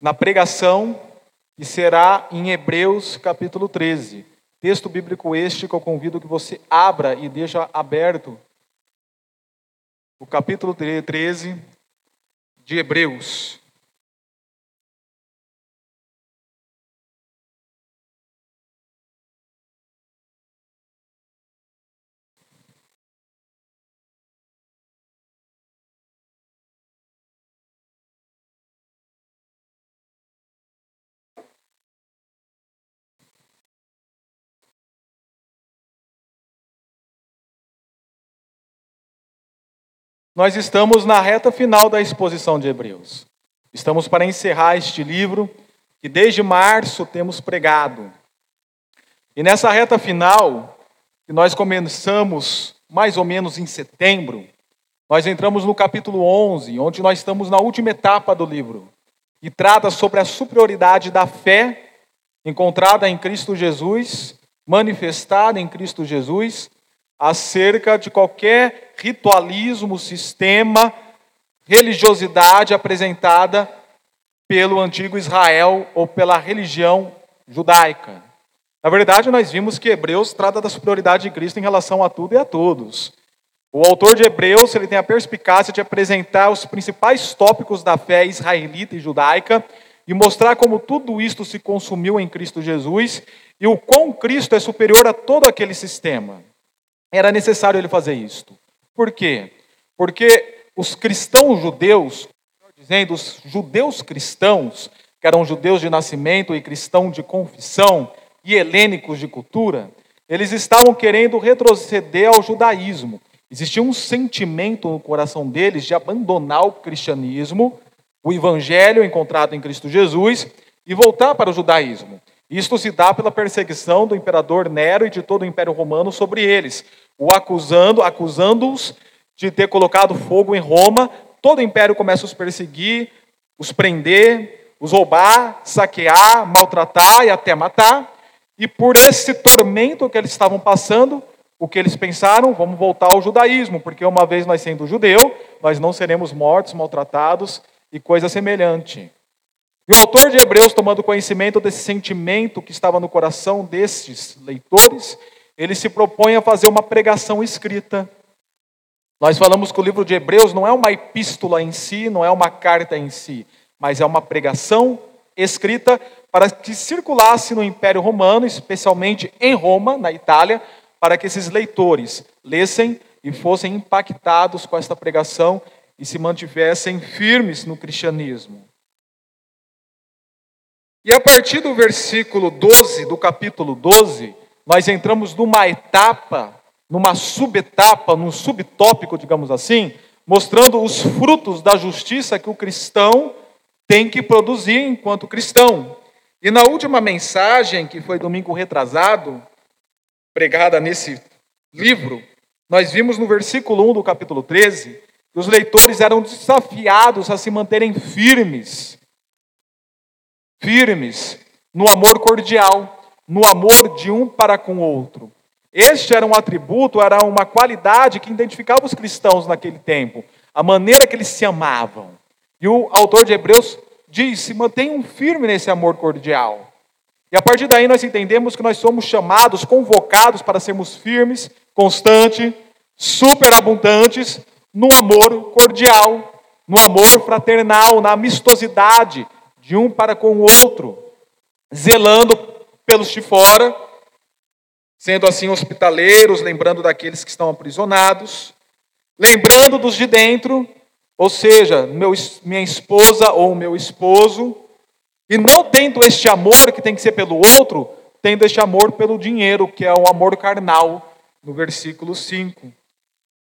na pregação que será em Hebreus capítulo 13. Texto bíblico este que eu convido que você abra e deixa aberto. O capítulo 13 de Hebreus. Nós estamos na reta final da exposição de Hebreus. Estamos para encerrar este livro que desde março temos pregado. E nessa reta final, que nós começamos mais ou menos em setembro, nós entramos no capítulo 11, onde nós estamos na última etapa do livro, e trata sobre a superioridade da fé encontrada em Cristo Jesus, manifestada em Cristo Jesus, acerca de qualquer ritualismo, sistema, religiosidade apresentada pelo antigo Israel ou pela religião judaica. Na verdade, nós vimos que Hebreus trata da superioridade de Cristo em relação a tudo e a todos. O autor de Hebreus ele tem a perspicácia de apresentar os principais tópicos da fé israelita e judaica e mostrar como tudo isto se consumiu em Cristo Jesus e o quão Cristo é superior a todo aquele sistema. Era necessário ele fazer isto. Por quê? Porque os cristãos judeus, dizendo, os judeus cristãos, que eram judeus de nascimento e cristãos de confissão e helênicos de cultura, eles estavam querendo retroceder ao judaísmo. Existia um sentimento no coração deles de abandonar o cristianismo, o evangelho encontrado em Cristo Jesus, e voltar para o judaísmo. Isto se dá pela perseguição do imperador Nero e de todo o Império Romano sobre eles, o acusando, acusando-os de ter colocado fogo em Roma. Todo o império começa a os perseguir, os prender, os roubar, saquear, maltratar e até matar. E por esse tormento que eles estavam passando, o que eles pensaram? Vamos voltar ao judaísmo, porque uma vez nós sendo judeu, nós não seremos mortos, maltratados e coisa semelhante. E o autor de Hebreus, tomando conhecimento desse sentimento que estava no coração destes leitores, ele se propõe a fazer uma pregação escrita. Nós falamos que o livro de Hebreus não é uma epístola em si, não é uma carta em si, mas é uma pregação escrita para que circulasse no Império Romano, especialmente em Roma, na Itália, para que esses leitores lessem e fossem impactados com esta pregação e se mantivessem firmes no cristianismo. E a partir do versículo 12, do capítulo 12, nós entramos numa etapa, numa subetapa, num subtópico, digamos assim, mostrando os frutos da justiça que o cristão tem que produzir enquanto cristão. E na última mensagem, que foi domingo retrasado, pregada nesse livro, nós vimos no versículo 1 do capítulo 13 que os leitores eram desafiados a se manterem firmes firmes no amor cordial, no amor de um para com o outro. Este era um atributo, era uma qualidade que identificava os cristãos naquele tempo, a maneira que eles se amavam. E o autor de Hebreus diz: se mantenham firmes nesse amor cordial. E a partir daí nós entendemos que nós somos chamados, convocados para sermos firmes, constantes, superabundantes no amor cordial, no amor fraternal, na amistosidade, de um para com o outro, zelando pelos de fora, sendo assim hospitaleiros, lembrando daqueles que estão aprisionados, lembrando dos de dentro, ou seja, meu, minha esposa ou meu esposo, e não tendo este amor que tem que ser pelo outro, tendo este amor pelo dinheiro, que é o amor carnal, no versículo 5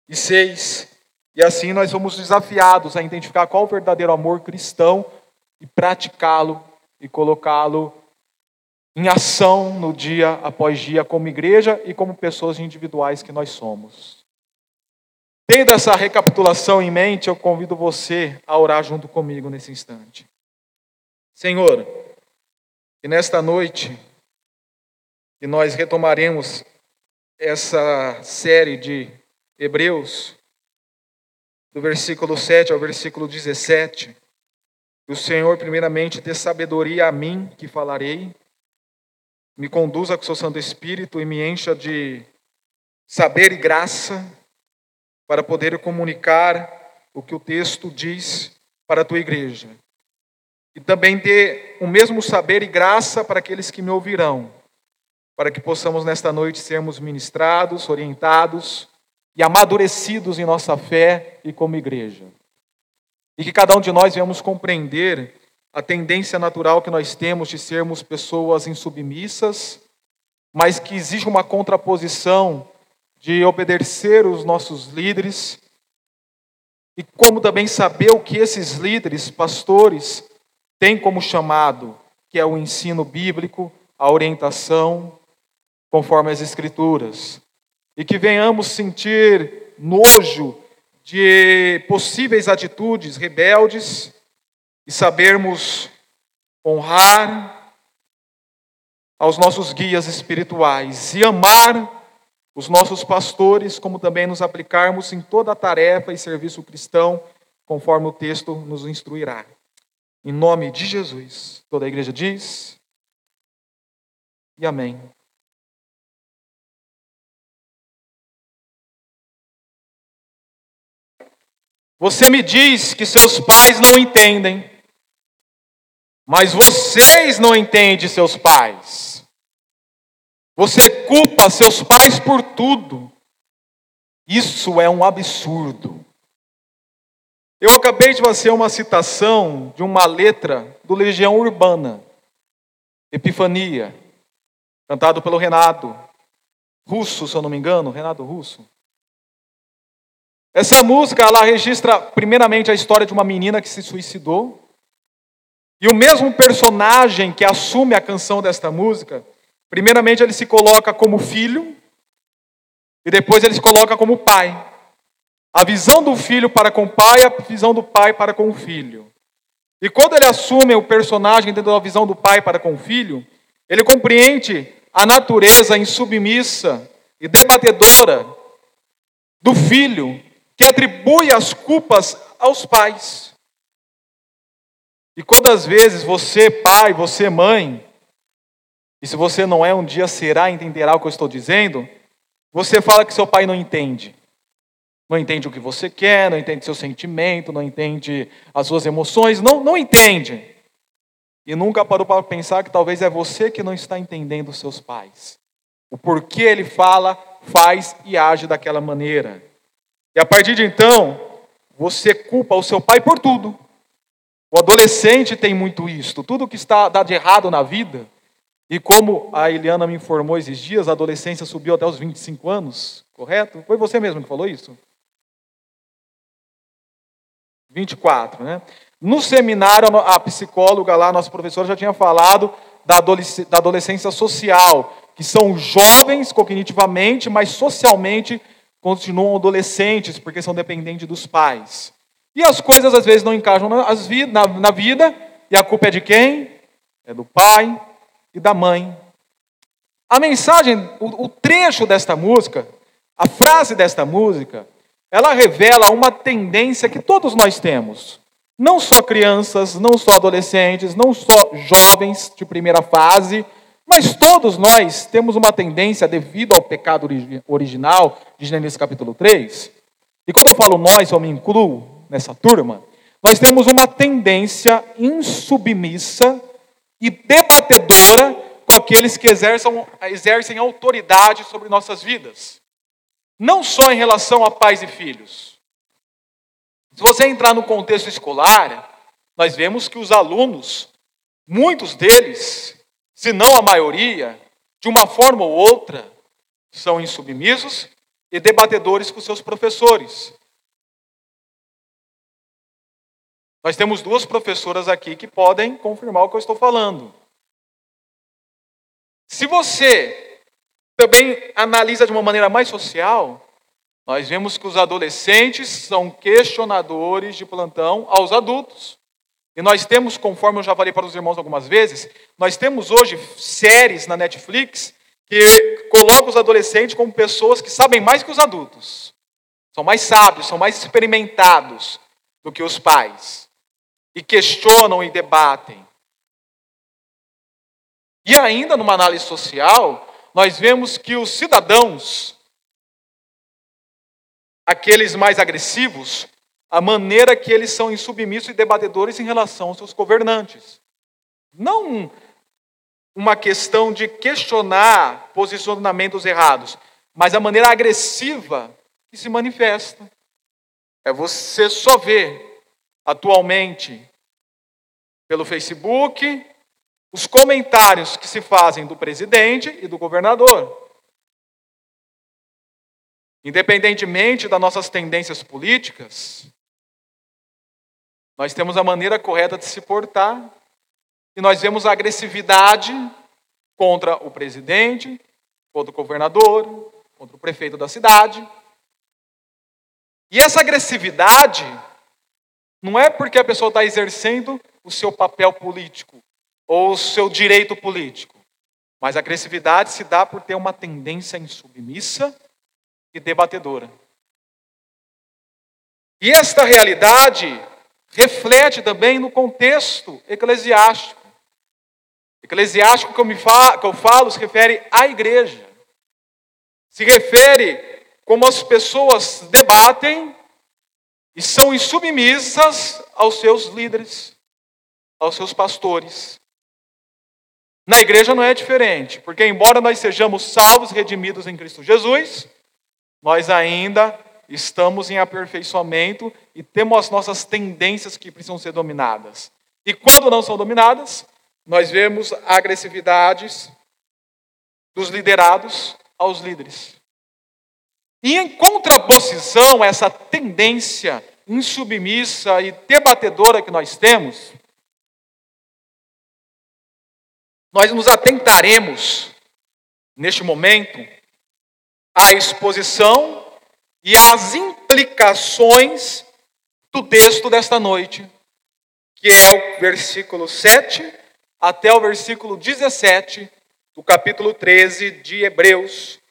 e 6. E assim nós somos desafiados a identificar qual o verdadeiro amor cristão e praticá-lo e colocá-lo em ação no dia após dia, como igreja e como pessoas individuais que nós somos. Tendo essa recapitulação em mente, eu convido você a orar junto comigo nesse instante. Senhor, que nesta noite que nós retomaremos essa série de Hebreus, do versículo 7 ao versículo 17, Que o Senhor, primeiramente, dê sabedoria a mim que falarei, me conduza com o seu Santo Espírito e me encha de saber e graça para poder comunicar o que o texto diz para a tua igreja. E também dê o mesmo saber e graça para aqueles que me ouvirão, para que possamos nesta noite sermos ministrados, orientados e amadurecidos em nossa fé e como igreja. E que cada um de nós venhamos compreender a tendência natural que nós temos de sermos pessoas insubmissas, mas que existe uma contraposição de obedecer os nossos líderes e como também saber o que esses líderes, pastores, tem como chamado, que é o ensino bíblico, a orientação, conforme as Escrituras. E que venhamos sentir nojo de possíveis atitudes rebeldes e sabermos honrar aos nossos guias espirituais e amar os nossos pastores, como também nos aplicarmos em toda a tarefa e serviço cristão, conforme o texto nos instruirá. Em nome de Jesus. Toda a igreja diz. E amém. Você me diz que seus pais não entendem, mas vocês não entendem seus pais. Você culpa seus pais por tudo. Isso é um absurdo. Eu acabei de fazer uma citação de uma letra do Legião Urbana, Epifania, cantado pelo Renato Russo, se eu não me engano, Renato Russo. Essa música, ela registra primeiramente a história de uma menina que se suicidou. E o mesmo personagem que assume a canção desta música, primeiramente ele se coloca como filho e depois ele se coloca como pai. A visão do filho para com o pai, a visão do pai para com o filho. E quando ele assume o personagem dentro da visão do pai para com o filho, ele compreende a natureza insubmissa e debatedora do filho, que atribui as culpas aos pais. E quantas vezes você, pai, você, mãe, e se você não é, um dia será, entenderá o que eu estou dizendo, você fala que seu pai não entende não entende o que você quer, não entende seu sentimento, não entende as suas emoções, não, não entende. E nunca parou para pensar que talvez é você que não está entendendo seus pais. O porquê ele fala, faz e age daquela maneira. E a partir de então, você culpa o seu pai por tudo. O adolescente tem muito isto. Tudo que está dado de errado na vida, e como a Eliana me informou esses dias, a adolescência subiu até os 25 anos, correto? Foi você mesmo que falou isso? 24, né? No seminário, a psicóloga lá, nossa professora, já tinha falado da adolescência social, que são jovens cognitivamente, mas socialmente continuam adolescentes, porque são dependentes dos pais. E as coisas às vezes não encaixam na, vida, e a culpa é de quem? É do pai e da mãe. A mensagem, o trecho desta música, a frase desta música, ela revela uma tendência que todos nós temos. Não só crianças, não só adolescentes, não só jovens de primeira fase, mas todos nós temos uma tendência, devido ao pecado original de Gênesis capítulo 3. E quando eu falo nós, eu me incluo nessa turma, nós temos uma tendência insubmissa e debatedora com aqueles que exercem, exercem autoridade sobre nossas vidas. Não só em relação a pais e filhos. Se você entrar no contexto escolar, nós vemos que os alunos, muitos deles, se não a maioria, de uma forma ou outra, são insubmissos e debatedores com seus professores. Nós temos duas professoras aqui que podem confirmar o que eu estou falando. Se você também analisa de uma maneira mais social, nós vemos que os adolescentes são questionadores de plantão aos adultos. E nós temos, conforme eu já falei para os irmãos algumas vezes, nós temos hoje séries na Netflix que colocam os adolescentes como pessoas que sabem mais que os adultos. São mais sábios, são mais experimentados do que os pais. e questionam e debatem. E ainda numa análise social, nós vemos que os cidadãos, aqueles mais agressivos, a maneira que eles são insubmissos e debatedores em relação aos seus governantes. Não uma questão de questionar posicionamentos errados, mas a maneira agressiva que se manifesta. É você só ver atualmente pelo Facebook os comentários que se fazem do presidente e do governador. Independentemente das nossas tendências políticas, nós temos a maneira correta de se portar e nós vemos a agressividade contra o presidente, contra o governador, contra o prefeito da cidade. E essa agressividade não é porque a pessoa está exercendo o seu papel político ou o seu direito político, mas a agressividade se dá por ter uma tendência insubmissa e debatedora. E esta realidade reflete também no contexto eclesiástico. Eclesiástico que eu, falo, falo se refere à igreja. Se refere como as pessoas debatem e são insubmissas aos seus líderes, aos seus pastores. Na igreja não é diferente, porque embora nós sejamos salvos, redimidos em Cristo Jesus, nós ainda estamos em aperfeiçoamento e temos as nossas tendências que precisam ser dominadas. E quando não são dominadas, nós vemos agressividades dos liderados aos líderes. E em contraposição a essa tendência insubmissa e debatedora que nós temos, nós nos atentaremos, neste momento, à exposição e às implicações do texto desta noite, que é o versículo 7 até o versículo 17 do capítulo 13 de Hebreus,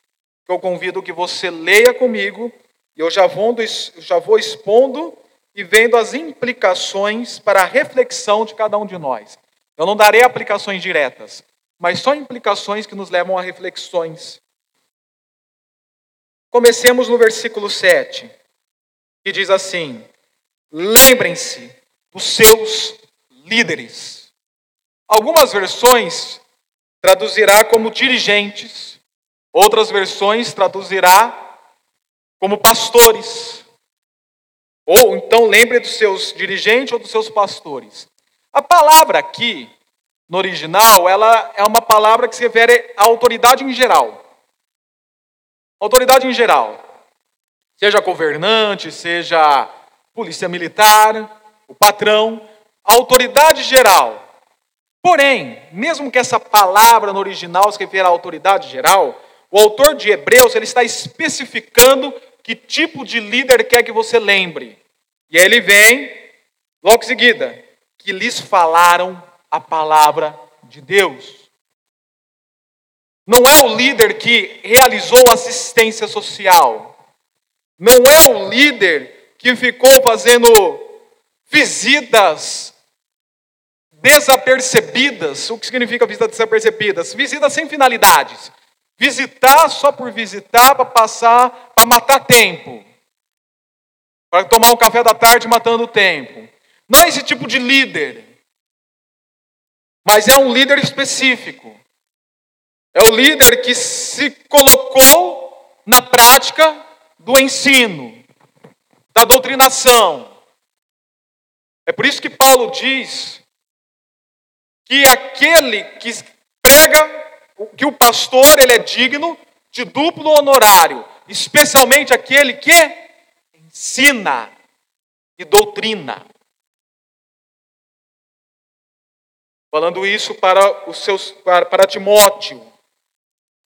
que eu convido que você leia comigo, e eu já vou, já vou expondo e vendo as implicações para a reflexão de cada um de nós. Eu não darei aplicações diretas, mas só implicações que nos levam a reflexões. Comecemos no versículo 7, que diz assim: Lembrem-se dos seus líderes Algumas versões traduzirá como dirigentes, outras versões traduzirá como pastores. Ou então lembre dos seus dirigentes ou dos seus pastores. A palavra aqui, no original, ela é uma palavra que se refere à autoridade em geral. Autoridade em geral. Seja governante, seja polícia militar, o patrão, autoridade geral Porém, mesmo que essa palavra no original se refira à autoridade geral, o autor de Hebreus ele está especificando que tipo de líder quer que você lembre. E aí ele vem, logo em seguida, que lhes falaram a palavra de Deus. Não é o líder que realizou assistência social. Não é o líder que ficou fazendo visitas desapercebidas. O que significa visitas desapercebidas? Visitas sem finalidades. Visitar só por visitar, para passar, para matar tempo. Para tomar um café da tarde matando o tempo. Não é esse tipo de líder. Mas é um líder específico. É o líder que se colocou na prática do ensino, da doutrinação. É por isso que Paulo diz que aquele que prega, que o pastor ele é digno de duplo honorário, especialmente aquele que ensina e doutrina. Falando isso para os seus para, para Timóteo.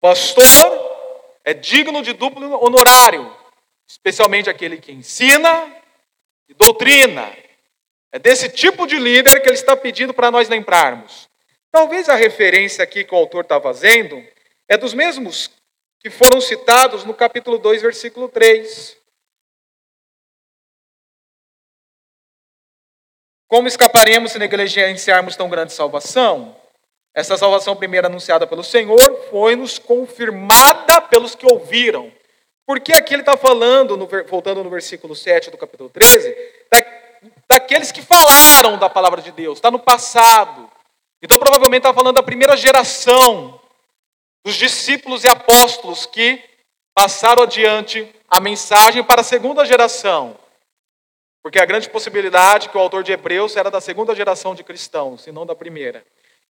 Pastor é digno de duplo honorário, especialmente aquele que ensina e doutrina. É desse tipo de líder que ele está pedindo para nós lembrarmos. Talvez a referência aqui que o autor está fazendo é dos mesmos que foram citados no capítulo 2, versículo 3. Como escaparemos se negligenciarmos tão grande salvação? Essa salvação primeira anunciada pelo Senhor foi-nos confirmada pelos que ouviram. Porque aqui ele está falando, no, voltando no versículo 7 do capítulo 13, da, daqueles que falaram da palavra de Deus, está no passado. Então provavelmente está falando da primeira geração dos discípulos e apóstolos que passaram adiante a mensagem para a segunda geração. Porque a grande possibilidade que o autor de Hebreus era da segunda geração de cristãos, e não da primeira.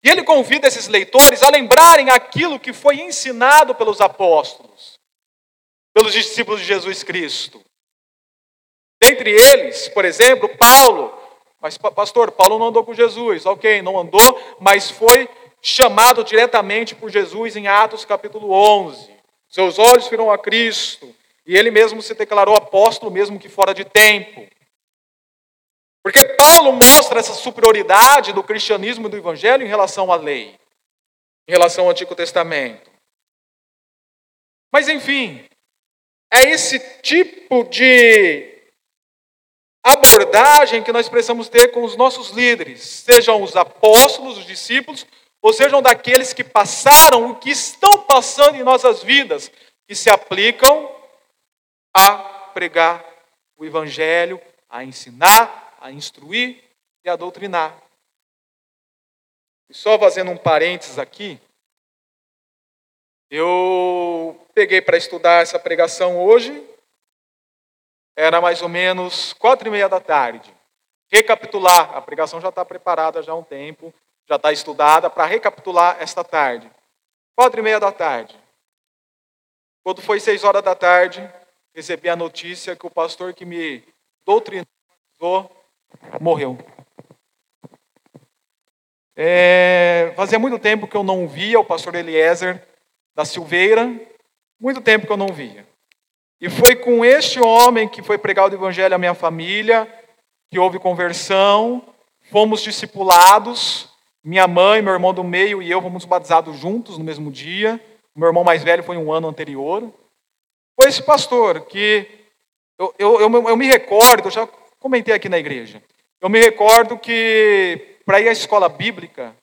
E ele convida esses leitores a lembrarem aquilo que foi ensinado pelos apóstolos, pelos discípulos de Jesus Cristo. Dentre eles, por exemplo, Paulo. Mas, pastor, Paulo não andou com Jesus. Ok, não andou, mas foi chamado diretamente por Jesus em Atos capítulo 11. Seus olhos viram a Cristo. E ele mesmo se declarou apóstolo, mesmo que fora de tempo. Porque Paulo mostra essa superioridade do cristianismo e do evangelho em relação à lei, em relação ao Antigo Testamento. Mas, enfim, é esse tipo de abordagem que nós precisamos ter com os nossos líderes, sejam os apóstolos, os discípulos, ou sejam daqueles que passaram o que estão passando em nossas vidas, que se aplicam a pregar o evangelho, a ensinar, a instruir e a doutrinar. E só fazendo um parênteses aqui, eu peguei para estudar essa pregação hoje, era mais ou menos quatro e meia da tarde. Recapitular, a pregação já está preparada já há um tempo, já está estudada, para recapitular esta tarde. Quatro e meia da tarde. Quando foi seis horas da tarde, recebi a notícia que o pastor que me doutrinou morreu. É, fazia muito tempo que eu não via o pastor Eliezer da Silveira, muito tempo que eu não via. E foi com este homem que foi pregar o evangelho à minha família, que houve conversão, fomos discipulados, minha mãe, meu irmão do meio e eu fomos batizados juntos no mesmo dia. Meu irmão mais velho foi um ano anterior. Foi esse pastor que eu, eu, eu, eu me recordo, eu já comentei aqui na igreja. Eu me recordo que para ir à escola bíblica,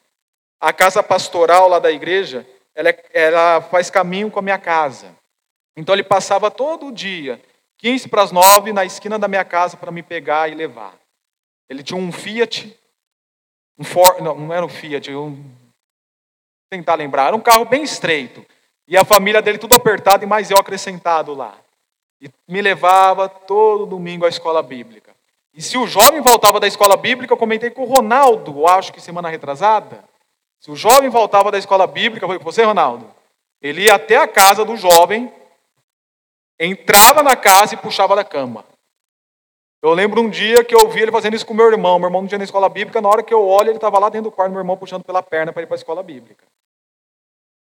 a casa pastoral lá da igreja, ela, é, ela faz caminho com a minha casa. Então ele passava todo dia, 15 para as 9, na esquina da minha casa para me pegar e levar. Ele tinha um Fiat, um Ford, não, não era um Fiat, um, tentar lembrar, era um carro bem estreito. E a família dele tudo apertado e mais eu acrescentado lá. E me levava todo domingo à escola bíblica. E se o jovem voltava da escola bíblica, eu comentei com o Ronaldo, acho que semana retrasada. Se o jovem voltava da escola bíblica, foi você, Ronaldo? Ele ia até a casa do jovem, entrava na casa e puxava da cama. Eu lembro um dia que eu vi ele fazendo isso com meu irmão. Meu irmão não tinha na escola bíblica, na hora que eu olho, ele estava lá dentro do quarto, meu irmão puxando pela perna para ir para a escola bíblica.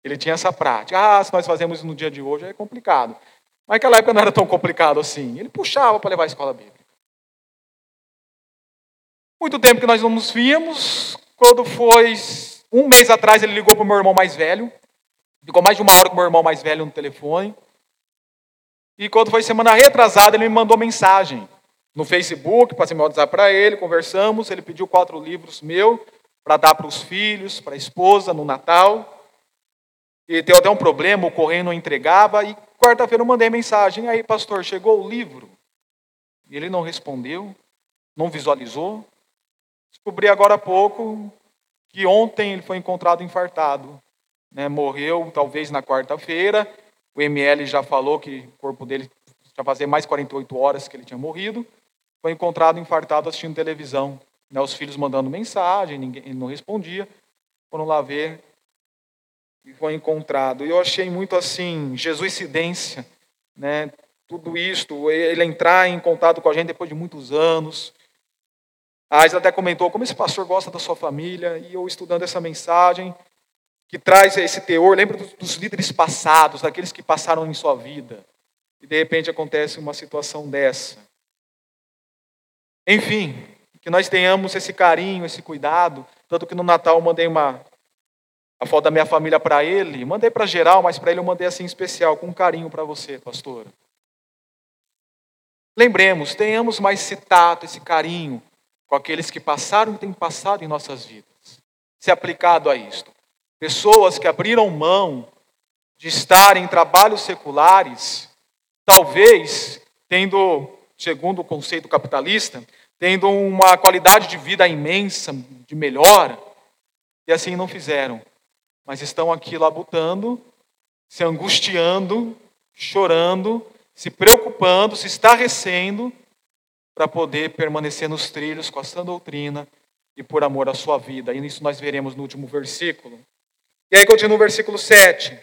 Ele tinha essa prática. Ah, se nós fazemos isso no dia de hoje, é complicado. Mas naquela época não era tão complicado assim. Ele puxava para levar a escola bíblica. Muito tempo que nós não nos víamos. Quando foi um mês atrás, ele ligou para o meu irmão mais velho. Ficou mais de uma hora com o meu irmão mais velho no telefone. E quando foi semana retrasada, ele me mandou mensagem no Facebook, passei meu WhatsApp para ele, conversamos. Ele pediu quatro livros meu para dar para os filhos, para a esposa no Natal. E deu até um problema, o correio não entregava. E quarta-feira eu mandei mensagem. Aí, pastor, chegou o livro? E ele não respondeu, não visualizou. Descobri agora há pouco que ontem ele foi encontrado infartado. Né? Morreu talvez na quarta-feira. O ML já falou que o corpo dele já fazia mais 48 horas que ele tinha morrido. Foi encontrado infartado assistindo televisão. Né? Os filhos mandando mensagem, ninguém ele não respondia. Foram lá ver e foi encontrado. E eu achei muito assim, jesuicidência, né? Tudo isto, ele entrar em contato com a gente depois de muitos anos, a Aisla até comentou como esse pastor gosta da sua família, e eu estudando essa mensagem, que traz esse teor, lembra dos, dos líderes passados, daqueles que passaram em sua vida, e de repente acontece uma situação dessa. Enfim, que nós tenhamos esse carinho, esse cuidado, tanto que no Natal eu mandei uma a foto da minha família para ele, mandei para geral, mas para ele eu mandei assim especial, com carinho para você, pastor. Lembremos, tenhamos mais esse tato, esse carinho, com aqueles que passaram e têm passado em nossas vidas. Se aplicado a isto. Pessoas que abriram mão de estar em trabalhos seculares, talvez tendo, segundo o conceito capitalista, tendo uma qualidade de vida imensa, de melhor, e assim não fizeram, mas estão aqui labutando, se angustiando, chorando, se preocupando, se estarrecendo, para poder permanecer nos trilhos com a sã doutrina e por amor à sua vida. E isso nós veremos no último versículo. E aí continua o versículo 7.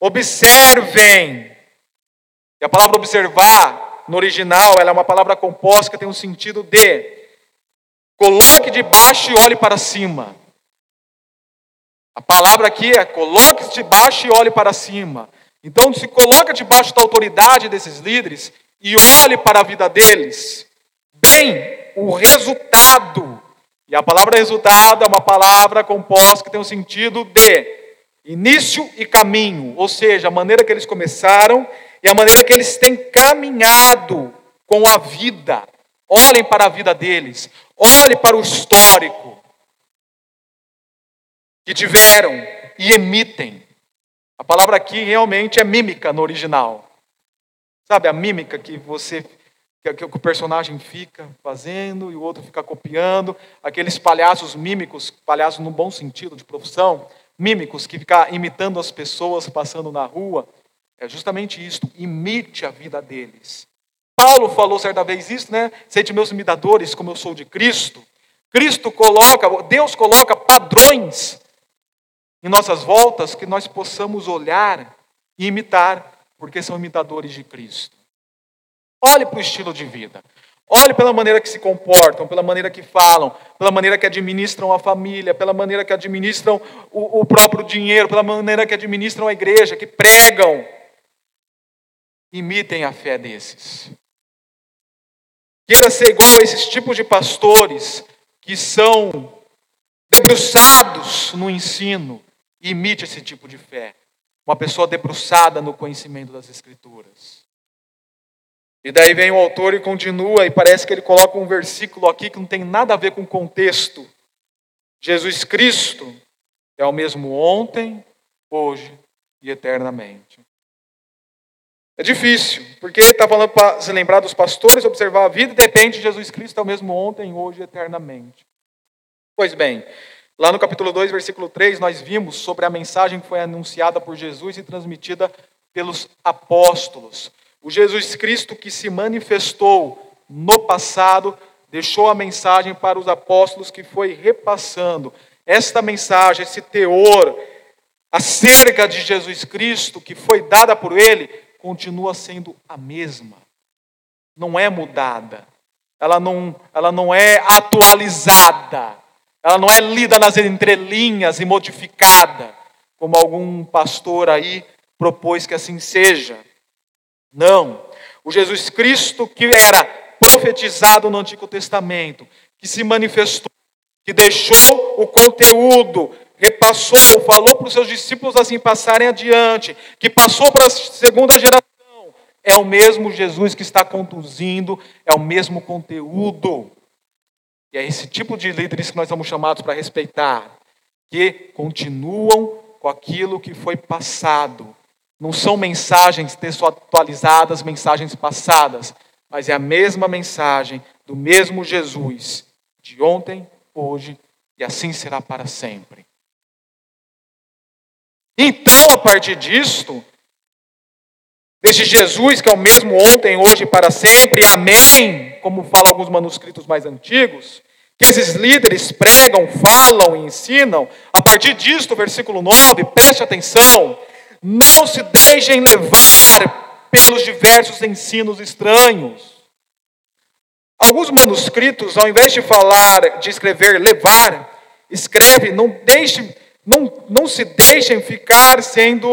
Observem. E a palavra observar, no original, ela é uma palavra composta que tem um sentido de coloque de baixo e olhe para cima. A palavra aqui é coloque-se debaixo e olhe para cima. Então, se coloca debaixo da autoridade desses líderes e olhe para a vida deles. Bem, o resultado, e a palavra resultado é uma palavra composta que tem o um sentido de início e caminho, ou seja, a maneira que eles começaram e a maneira que eles têm caminhado com a vida. Olhem para a vida deles, olhem para o histórico que tiveram e emitem. A palavra aqui realmente é mímica no original. Sabe a mímica que você que, que o personagem fica fazendo e o outro fica copiando, aqueles palhaços mímicos, palhaços no bom sentido de profissão, mímicos que ficam imitando as pessoas passando na rua. É justamente isto, imite a vida deles. Paulo falou certa vez isso, né? Sede meus imitadores, como eu sou de Cristo. Cristo coloca, Deus coloca padrões em nossas voltas que nós possamos olhar e imitar, porque são imitadores de Cristo. Olhe para o estilo de vida. Olhe pela maneira que se comportam, pela maneira que falam, pela maneira que administram a família, pela maneira que administram o, o próprio dinheiro, pela maneira que administram a igreja, que pregam. Imitem a fé desses. Queira ser igual a esses tipos de pastores que são debruçados no ensino, Imite esse tipo de fé. Uma pessoa debruçada no conhecimento das Escrituras. E daí vem o autor e continua, e parece que ele coloca um versículo aqui que não tem nada a ver com o contexto. Jesus Cristo é o mesmo ontem, hoje e eternamente. É difícil, porque ele está falando para se lembrar dos pastores, observar a vida, e de repente Jesus Cristo é o mesmo ontem, hoje e eternamente. Pois bem, Lá no capítulo 2, versículo 3, nós vimos sobre a mensagem que foi anunciada por Jesus e transmitida pelos apóstolos. O Jesus Cristo que se manifestou no passado, deixou a mensagem para os apóstolos que foi repassando. Esta mensagem, esse teor acerca de Jesus Cristo que foi dada por ele, continua sendo a mesma. Não é mudada. Ela não, ela não é atualizada ela não é lida nas entrelinhas e modificada, como algum pastor aí propôs que assim seja. Não. O Jesus Cristo que era profetizado no Antigo Testamento, que se manifestou, que deixou o conteúdo, repassou, falou para os seus discípulos assim passarem adiante, que passou para a segunda geração, é o mesmo Jesus que está conduzindo, é o mesmo conteúdo. E é esse tipo de líderes que nós somos chamados para respeitar, que continuam com aquilo que foi passado. Não são mensagens textualizadas, mensagens passadas, mas é a mesma mensagem do mesmo Jesus, de ontem, hoje e assim será para sempre. Então, a partir disto, desse Jesus que é o mesmo ontem, hoje e para sempre, amém, como falam alguns manuscritos mais antigos, que esses líderes pregam, falam e ensinam, a partir disto, versículo 9, preste atenção, não se deixem levar pelos diversos ensinos estranhos. Alguns manuscritos, ao invés de falar, de escrever levar, escreve, não deixe, não, não se deixem ficar sendo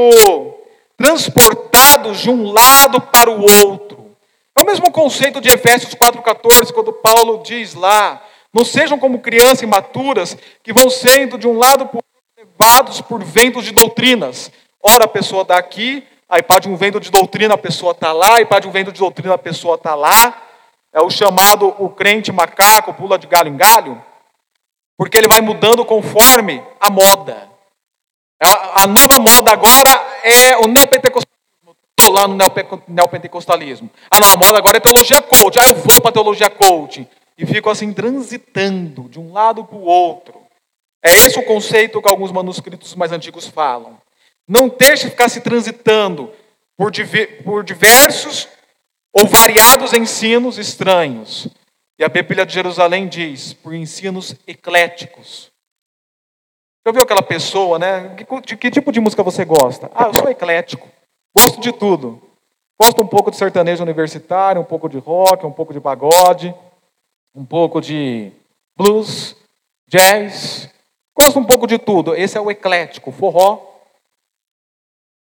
transportados de um lado para o outro. É o mesmo conceito de Efésios 4,14, quando Paulo diz lá: não sejam como crianças imaturas que vão sendo de um lado para outro levados por ventos de doutrinas. Ora a pessoa está aqui, aí para de um vento de doutrina a pessoa está lá, e para de um vento de doutrina a pessoa está lá. é o chamado o crente macaco, pula de galho em galho, porque ele vai mudando conforme a moda. A, nova moda agora é o neopentecostalismo. Estou lá no neopentecostalismo. A nova moda agora é teologia coach. Ah, eu vou para teologia coach. E fico assim transitando de um lado para o outro. É esse o conceito que alguns manuscritos mais antigos falam. Não deixe ficar se transitando por, por diversos ou variados ensinos estranhos. E a Bíblia de Jerusalém diz, por ensinos ecléticos. Já viu aquela pessoa, né? De que tipo de música você gosta? Ah, eu sou eclético. Gosto de tudo. Gosto um pouco de sertanejo universitário, um pouco de rock, um pouco de pagode, um pouco de blues, jazz. Gosto um pouco de tudo. Esse é o eclético, forró.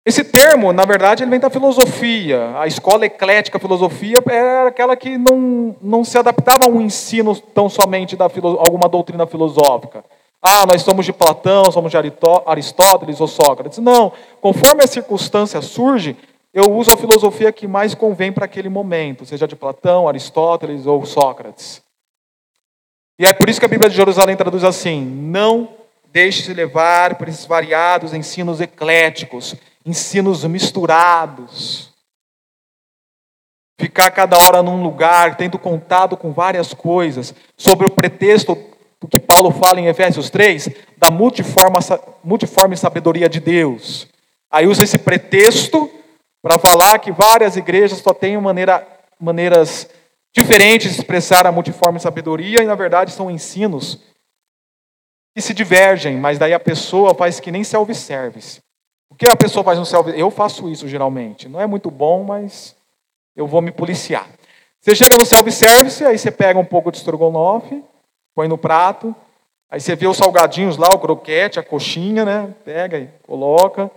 Esse termo, na verdade, ele vem da filosofia. A escola eclética filosofia era aquela que não, não se adaptava a um ensino tão somente da alguma doutrina filosófica. Ah, nós somos de Platão, somos de Aristóteles ou Sócrates. Não, conforme a circunstância surge, eu uso a filosofia que mais convém para aquele momento, seja de Platão, Aristóteles ou Sócrates. E é por isso que a Bíblia de Jerusalém traduz assim: não deixe-se levar por esses variados ensinos ecléticos, ensinos misturados. Ficar cada hora num lugar, tendo contato com várias coisas, sobre o pretexto o que Paulo fala em Efésios 3, da multiforme, multiforme sabedoria de Deus. Aí usa esse pretexto para falar que várias igrejas só têm maneira, maneiras diferentes de expressar a multiforme sabedoria, e na verdade são ensinos que se divergem, mas daí a pessoa faz que nem self-service. O que a pessoa faz no self Eu faço isso geralmente. Não é muito bom, mas eu vou me policiar. Você chega no self-service, aí você pega um pouco de estrogonofe, põe no prato. Aí você vê os salgadinhos lá, o croquete, a coxinha, né? Pega e coloca.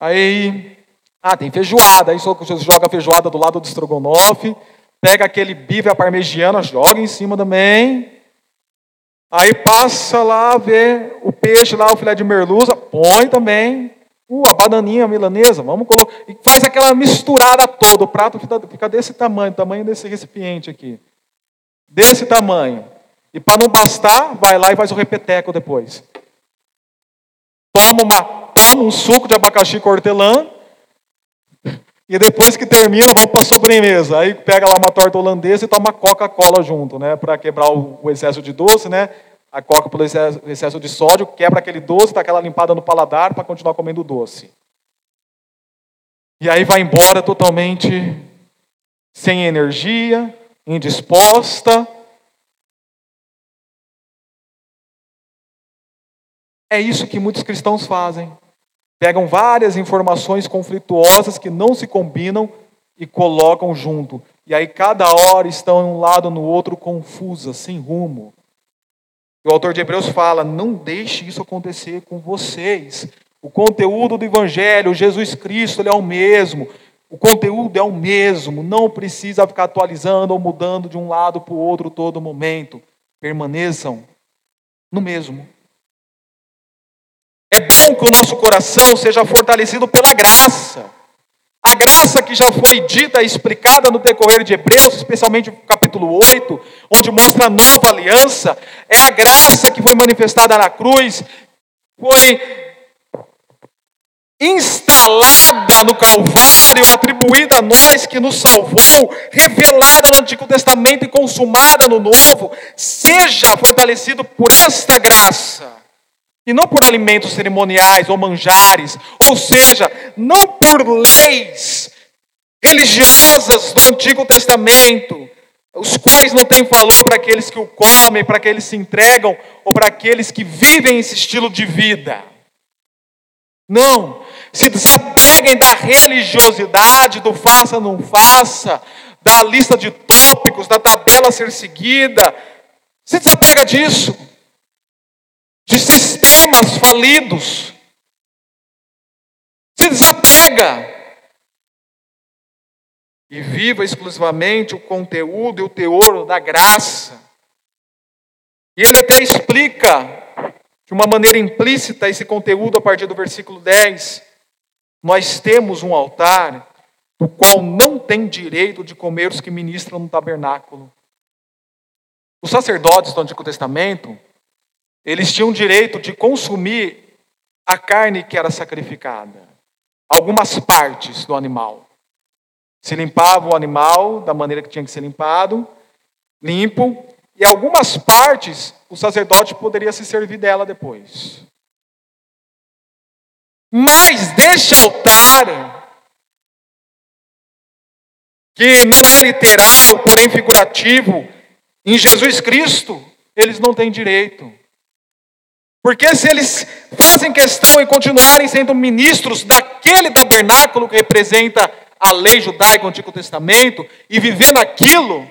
Aí, ah, tem feijoada. Aí você joga a feijoada do lado do estrogonofe. Pega aquele bife à parmegiana, joga em cima também. Aí passa lá, vê o peixe lá, o filé de merluza, põe também. Uh, a bananinha milanesa, vamos colocar. E faz aquela misturada toda. O prato fica desse tamanho, tamanho desse recipiente aqui. Desse tamanho. E para não bastar, vai lá e faz o repeteco depois. Toma, uma, toma um suco de abacaxi com hortelã. E depois que termina, vamos para a sobremesa. Aí pega lá uma torta holandesa e toma Coca-Cola junto, né? Para quebrar o, excesso de doce, né? A Coca pelo excesso, de sódio, quebra aquele doce, dá aquela limpada no paladar para continuar comendo doce. E aí vai embora totalmente sem energia, indisposta, É isso que muitos cristãos fazem. Pegam várias informações conflituosas que não se combinam e colocam junto. E aí cada hora estão um lado no outro confusas, sem rumo. O autor de Hebreus fala: não deixe isso acontecer com vocês. O conteúdo do Evangelho, Jesus Cristo, ele é o mesmo. O conteúdo é o mesmo. Não precisa ficar atualizando ou mudando de um lado para o outro todo momento. Permaneçam no mesmo. É bom que o nosso coração seja fortalecido pela graça. Graça que já foi dita e explicada no decorrer de Hebreus, especialmente no capítulo 8, onde mostra a nova aliança, é a graça que foi manifestada na cruz, foi instalada no Calvário, atribuída a nós que nos salvou, revelada no Antigo Testamento e consumada no Novo, seja fortalecido por esta graça e não por alimentos cerimoniais ou manjares, ou seja, não por leis religiosas do Antigo Testamento, os quais não têm valor para aqueles que o comem, para aqueles que se entregam, ou para aqueles que vivem esse estilo de vida. Não, se desapeguem da religiosidade, do faça, não faça, da lista de tópicos, da tabela a ser seguida. Se desapega disso de sistemas falidos. Se desapega e viva exclusivamente o conteúdo e o teor da graça. E ele até explica de uma maneira implícita esse conteúdo a partir do versículo 10. Nós temos um altar do qual não tem direito de comer os que ministram no tabernáculo. Os sacerdotes do Antigo Testamento, eles tinham direito de consumir a carne que era sacrificada, algumas partes do animal. Se limpava o animal da maneira que tinha que ser limpado, limpo, e algumas partes o sacerdote poderia se servir dela depois. Mas deste altar, que não é literal, porém figurativo, em Jesus Cristo, eles não têm direito. Porque se eles fazem questão em continuarem sendo ministros daquele tabernáculo que representa a lei judaica, o Antigo Testamento, e viver naquilo,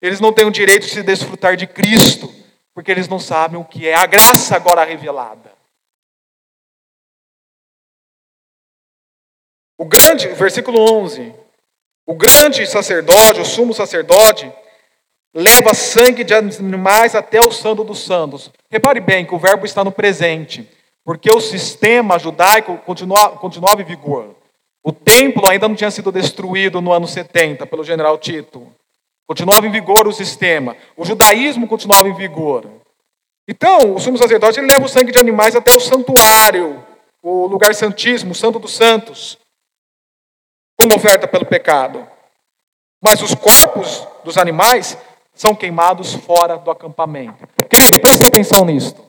eles não têm o direito de se desfrutar de Cristo, porque eles não sabem o que é a graça agora revelada. O grande, versículo 11, o grande sacerdote, o sumo sacerdote, leva sangue de animais até o santo dos santos. Repare bem que o verbo está no presente, porque o sistema judaico continua, continuava em vigor. O templo ainda não tinha sido destruído no ano 70 pelo general Tito. Continuava em vigor o sistema. O judaísmo continuava em vigor. Então, o sumo sacerdote leva o sangue de animais até o santuário, o lugar santíssimo, o santo dos santos, como oferta pelo pecado. Mas os corpos dos animais são queimados fora do acampamento. Querido, preste atenção nisto.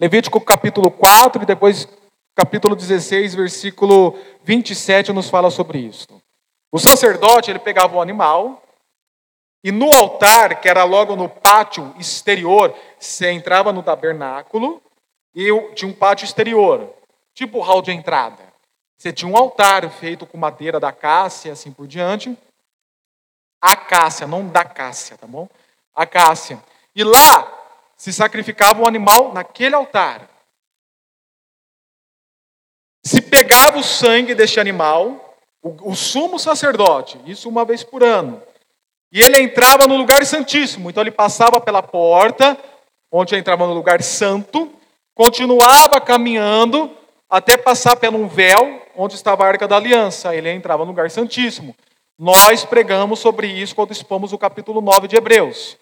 Levítico capítulo 4 e depois capítulo 16, versículo 27 nos fala sobre isso. O sacerdote, ele pegava o animal e no altar, que era logo no pátio exterior, você entrava no tabernáculo e tinha um pátio exterior, tipo o hall de entrada. Você tinha um altar feito com madeira da cássia, assim por diante, acácia, não da cássia, tá bom? Acácia. E lá se sacrificava o um animal naquele altar. Se pegava o sangue deste animal, o, o sumo sacerdote, isso uma vez por ano, e ele entrava no lugar santíssimo. Então ele passava pela porta, onde entrava no lugar santo, continuava caminhando até passar pelo um véu onde estava a arca da aliança. Ele entrava no lugar santíssimo. Nós pregamos sobre isso quando expomos o capítulo 9 de Hebreus.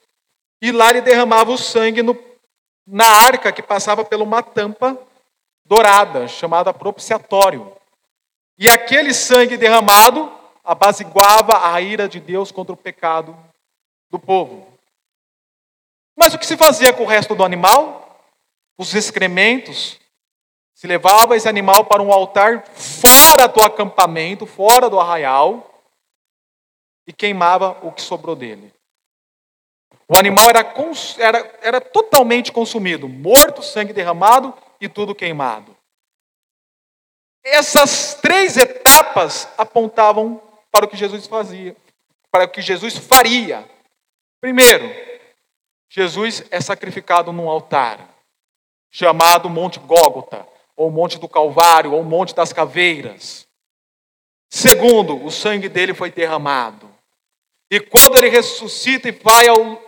E lá ele derramava o sangue no, na arca que passava por uma tampa dourada, chamada propiciatório. E aquele sangue derramado apaziguava a ira de Deus contra o pecado do povo. Mas o que se fazia com o resto do animal? Os excrementos. Se levava esse animal para um altar fora do acampamento, fora do arraial, e queimava o que sobrou dele. O animal era, era, era totalmente consumido, morto, sangue derramado e tudo queimado. Essas três etapas apontavam para o que Jesus fazia, para o que Jesus faria. Primeiro, Jesus é sacrificado num altar, chamado Monte Gólgota, ou Monte do Calvário, ou Monte das Caveiras. Segundo, o sangue dele foi derramado. E quando ele ressuscita e vai ao,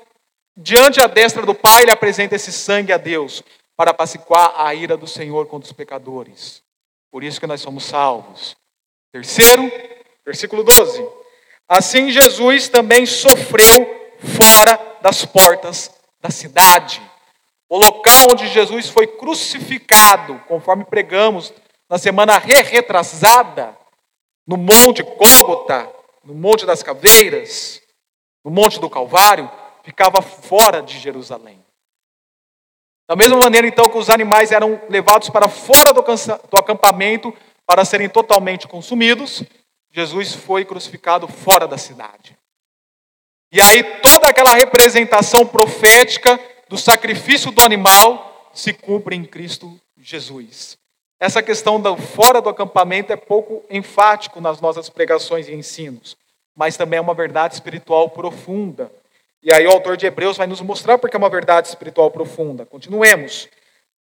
diante da destra do Pai, ele apresenta esse sangue a Deus para apaciguar a ira do Senhor contra os pecadores. Por isso que nós somos salvos. Terceiro, versículo 12. Assim Jesus também sofreu fora das portas da cidade. O local onde Jesus foi crucificado, conforme pregamos na semana retrasada, no Monte Gólgota, no Monte das Caveiras, no Monte do Calvário, ficava fora de Jerusalém. Da mesma maneira, então, que os animais eram levados para fora do, acampamento para serem totalmente consumidos, Jesus foi crucificado fora da cidade. E aí toda aquela representação profética do sacrifício do animal se cumpre em Cristo Jesus. Essa questão do fora do acampamento é pouco enfático nas nossas pregações e ensinos, mas também é uma verdade espiritual profunda. E aí o autor de Hebreus vai nos mostrar porque é uma verdade espiritual profunda. Continuemos.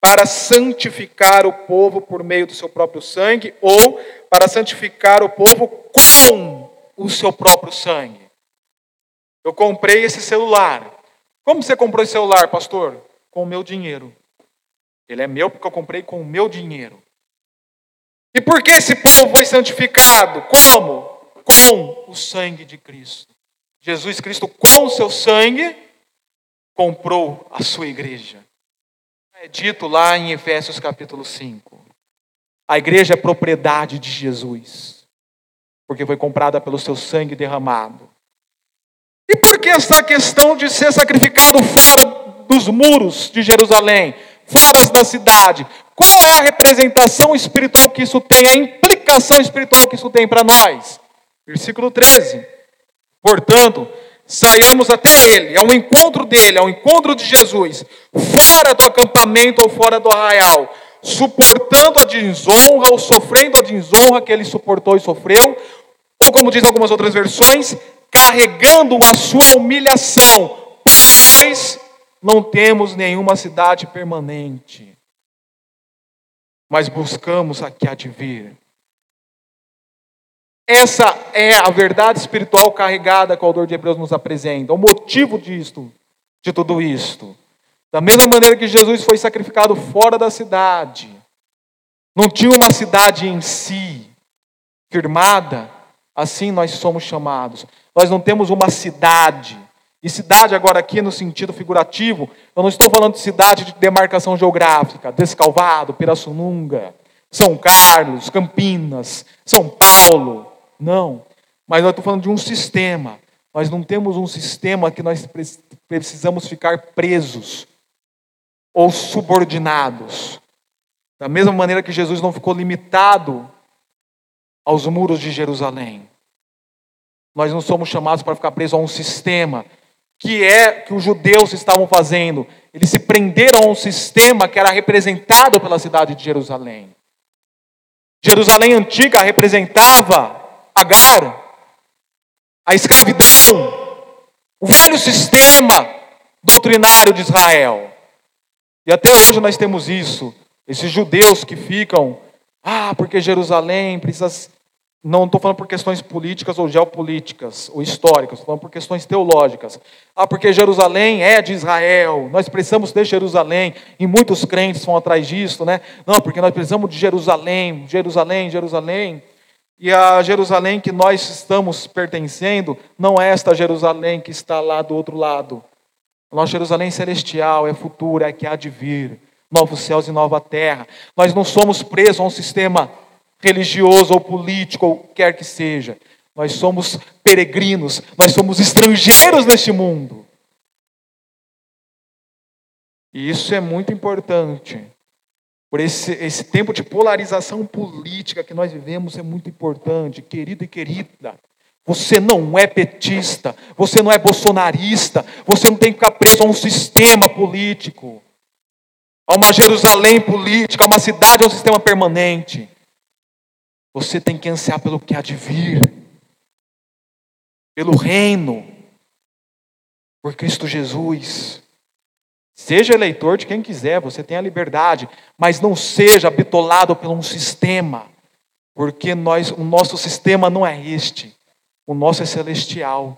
Para santificar o povo por meio do seu próprio sangue, ou para santificar o povo com o seu próprio sangue. Eu comprei esse celular. Como você comprou esse celular, pastor? Com o meu dinheiro. Ele é meu porque eu comprei com o meu dinheiro. E por que esse povo foi santificado? Como? com o sangue de Cristo. Jesus Cristo, com o seu sangue, comprou a sua igreja. É dito lá em Efésios capítulo 5. A igreja é propriedade de Jesus, porque foi comprada pelo seu sangue derramado. E por que essa questão de ser sacrificado fora dos muros de Jerusalém, fora da cidade? Qual é a representação espiritual que isso tem, a implicação espiritual que isso tem para nós? Versículo 13. Portanto, saiamos até ele, ao encontro dele, ao encontro de Jesus, fora do acampamento ou fora do arraial, suportando a desonra ou sofrendo a desonra que ele suportou e sofreu, ou como diz algumas outras versões, carregando a sua humilhação, pois não temos nenhuma cidade permanente, mas buscamos a que há de vir. Essa é a verdade espiritual carregada que o autor de Hebreus nos apresenta, o motivo disto, de tudo isto. Da mesma maneira que Jesus foi sacrificado fora da cidade, não tinha uma cidade em si firmada, assim nós somos chamados. Nós não temos uma cidade. E cidade agora aqui no sentido figurativo, eu não estou falando de cidade de demarcação geográfica, Descalvado, Pirassununga, São Carlos, Campinas, São Paulo. Não. Mas nós estamos falando de um sistema. Nós não temos um sistema que nós precisamos ficar presos ou subordinados. Da mesma maneira que Jesus não ficou limitado aos muros de Jerusalém. Nós não somos chamados para ficar presos a um sistema que é que os judeus estavam fazendo. Eles se prenderam a um sistema que era representado pela cidade de Jerusalém. Jerusalém antiga representava Agar, a escravidão, o velho sistema doutrinário de Israel. E até hoje nós temos isso. Esses judeus que ficam, ah, porque Jerusalém precisa. Não estou falando por questões políticas ou geopolíticas ou históricas, estou falando por questões teológicas. Ah, porque Jerusalém é de Israel, nós precisamos de Jerusalém, e muitos crentes vão atrás disso, né? Não, porque nós precisamos de Jerusalém, Jerusalém, Jerusalém. E a Jerusalém que nós estamos pertencendo não é esta Jerusalém que está lá do outro lado. A nossa Jerusalém celestial é futura, é que há de vir. Novos céus e nova terra. Nós não somos presos a um sistema religioso ou político, ou quer que seja. Nós somos peregrinos, nós somos estrangeiros neste mundo. E isso é muito importante por esse, esse tempo de polarização política que nós vivemos é muito importante, querido e querida. Você não é petista, você não é bolsonarista, você não tem que ficar preso a um sistema político, a uma Jerusalém política, a uma cidade, a um sistema permanente. Você tem que ansiar pelo que há de vir, pelo reino, por Cristo Jesus. Seja eleitor de quem quiser, você tem a liberdade, mas não seja bitolado por um sistema, porque nós, o nosso sistema não é este, o nosso é celestial.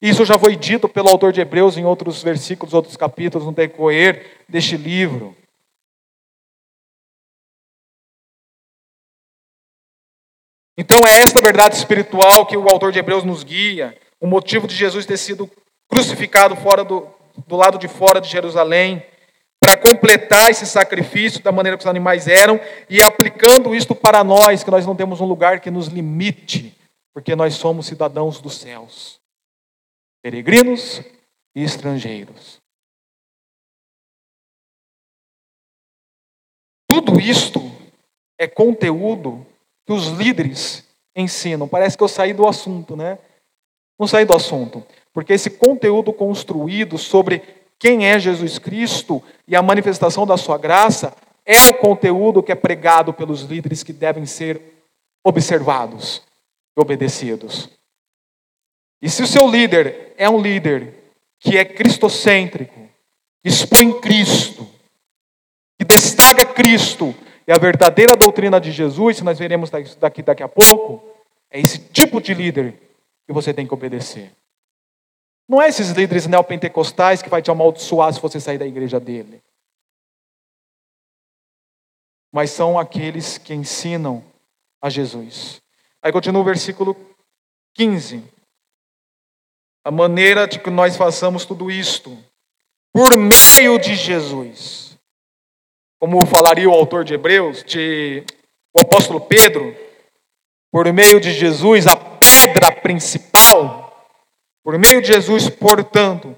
Isso já foi dito pelo autor de Hebreus em outros versículos, outros capítulos no decorrer deste livro. Então é esta verdade espiritual que o autor de Hebreus nos guia, o motivo de Jesus ter sido crucificado fora do, do lado de fora de Jerusalém, para completar esse sacrifício da maneira que os animais eram e aplicando isto para nós, que nós não temos um lugar que nos limite, porque nós somos cidadãos dos céus, peregrinos e estrangeiros. Tudo isto é conteúdo que os líderes ensinam. Parece que eu saí do assunto, né? Não saí do assunto. Porque esse conteúdo construído sobre quem é Jesus Cristo e a manifestação da sua graça é o conteúdo que é pregado pelos líderes que devem ser observados e obedecidos. E se o seu líder é um líder que é cristocêntrico, que expõe Cristo, que destaca Cristo e a verdadeira doutrina de Jesus, nós veremos daqui, daqui a pouco, é esse tipo de líder que você tem que obedecer. Não é esses líderes neopentecostais que vai te amaldiçoar se você sair da igreja dele. Mas são aqueles que ensinam a Jesus. Aí continua o versículo 15. A maneira de que nós façamos tudo isto, por meio de Jesus. Como falaria o autor de Hebreus, de, o apóstolo Pedro, por meio de Jesus, a pedra principal, por meio de Jesus, portanto,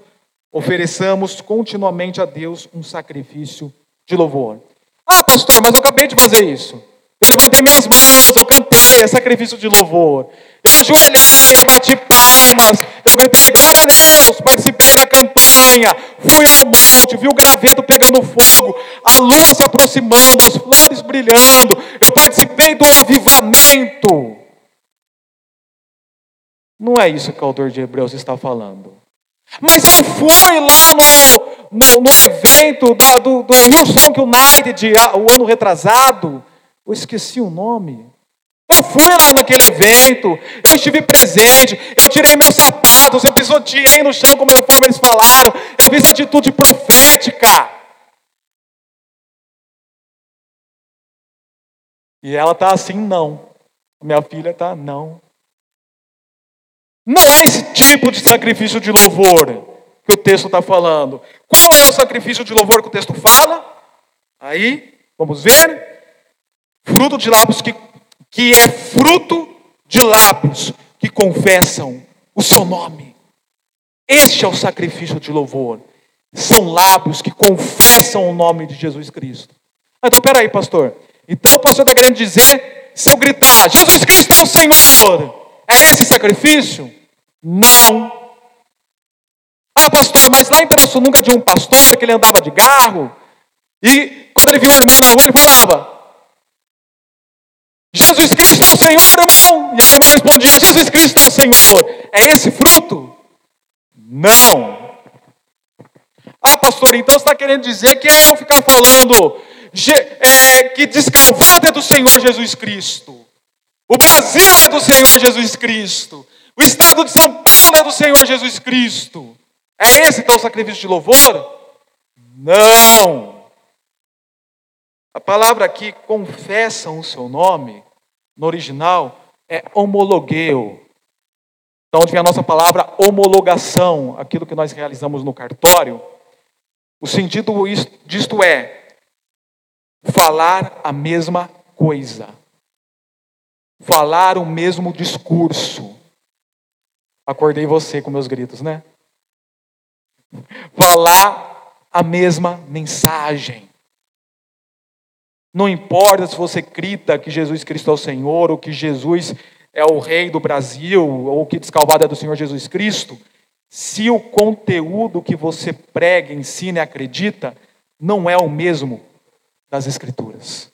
ofereçamos continuamente a Deus um sacrifício de louvor. Ah, pastor, mas eu acabei de fazer isso. Eu levantei minhas mãos, eu cantei, é sacrifício de louvor. Eu ajoelhei, bati palmas, eu gritei glória a Deus, participei da campanha, fui ao monte, vi o graveto pegando fogo, a lua se aproximando, as flores brilhando, eu participei do avivamento. Não é isso que o autor de Hebreus está falando. Mas eu fui lá no, no, no evento da, do, do Hillsong United, o ano retrasado, eu esqueci o nome. Eu fui lá naquele evento, eu estive presente, eu tirei meus sapatos, eu pisoteei no chão, como conforme eles falaram, eu fiz atitude profética. E ela está assim, não. Minha filha está, não. Não é esse tipo de sacrifício de louvor que o texto está falando. Qual é o sacrifício de louvor que o texto fala? Aí, vamos ver. Fruto de lábios que, que é fruto de lábios que confessam o seu nome. Este é o sacrifício de louvor. São lábios que confessam o nome de Jesus Cristo. Então, peraí, pastor. Então, o pastor está querendo dizer, se eu gritar, Jesus Cristo é o Senhor, é esse sacrifício? Não. Ah, pastor, mas lá em Pirassununga tinha um pastor que ele andava de carro, e quando ele viu o irmão na rua, ele falava: Jesus Cristo é o Senhor, irmão. E aí o irmão respondia: Jesus Cristo é o Senhor. É esse fruto? Não. Ah, pastor, então você está querendo dizer que é eu ficar falando é, que Descalvado é do Senhor Jesus Cristo. O Brasil é do Senhor Jesus Cristo. O estado de São Paulo é do Senhor Jesus Cristo. É esse então o sacrifício de louvor? Não. A palavra aqui, confessam o seu nome, no original, é homologueu. Então, onde vem a nossa palavra homologação, aquilo que nós realizamos no cartório. O sentido disto é falar a mesma coisa, falar o mesmo discurso. Acordei você com meus gritos, né? Falar a mesma mensagem. Não importa se você grita que Jesus Cristo é o Senhor, ou que Jesus é o Rei do Brasil, ou que descalvado é do Senhor Jesus Cristo, se o conteúdo que você prega, ensina e acredita não é o mesmo das Escrituras.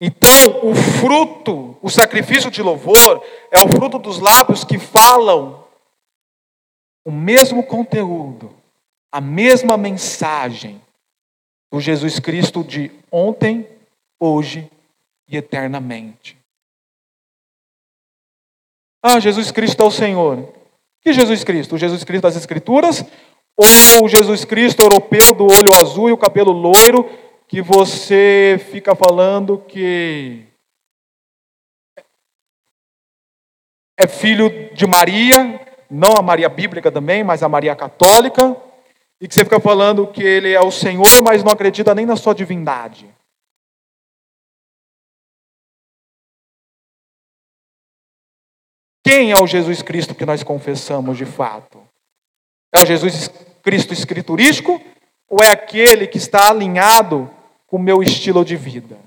Então, o fruto, o sacrifício de louvor, é o fruto dos lábios que falam o mesmo conteúdo, a mesma mensagem, do Jesus Cristo de ontem, hoje e eternamente. Ah, Jesus Cristo é o Senhor. Que Jesus Cristo? O Jesus Cristo das Escrituras ou o Jesus Cristo europeu do olho azul e o cabelo loiro que você fica falando que é filho de Maria, não a Maria bíblica também, mas a Maria católica? E que você fica falando que ele é o Senhor, mas não acredita nem na sua divindade. Quem é o Jesus Cristo que nós confessamos de fato? É o Jesus Cristo escriturístico ou é aquele que está alinhado com o meu estilo de vida?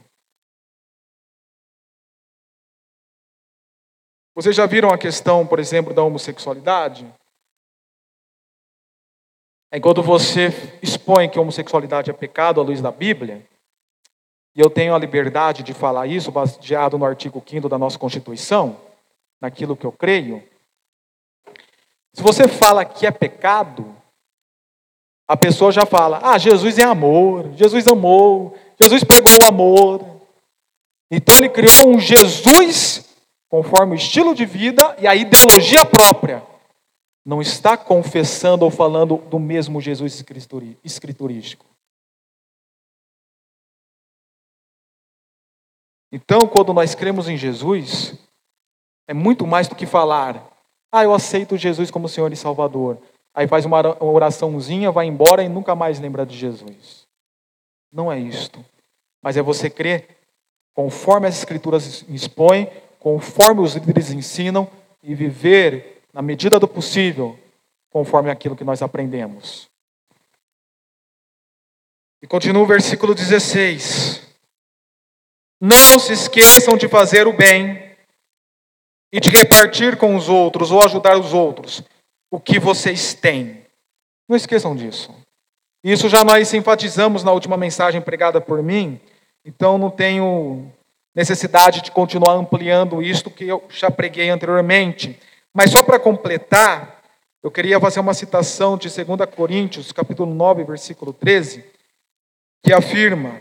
Vocês já viram a questão, por exemplo, da homossexualidade? Enquanto você expõe que homossexualidade é pecado à luz da Bíblia, e eu tenho a liberdade de falar isso baseado no artigo 5 da nossa Constituição, naquilo que eu creio, se você fala que é pecado, a pessoa já fala: ah, Jesus é amor, Jesus amou, Jesus pregou o amor. Então ele criou um Jesus conforme o estilo de vida e a ideologia própria não está confessando ou falando do mesmo Jesus escriturístico. Então, quando nós cremos em Jesus, É muito mais do que falar. Ah, eu aceito Jesus como Senhor e Salvador. Aí faz uma oraçãozinha, vai embora e nunca mais lembra de Jesus. Não é isto. Mas é você crer conforme as Escrituras expõem, conforme os líderes ensinam e viver, na medida do possível, conforme aquilo que nós aprendemos. E continua o versículo 16. Não se esqueçam de fazer o bem e de repartir com os outros ou ajudar os outros o que vocês têm. Não esqueçam disso. Isso já nós enfatizamos na última mensagem pregada por mim, então não tenho necessidade de continuar ampliando isto que eu já preguei anteriormente. Mas só para completar, eu queria fazer uma citação de 2 Coríntios, capítulo 9, versículo 13, que afirma: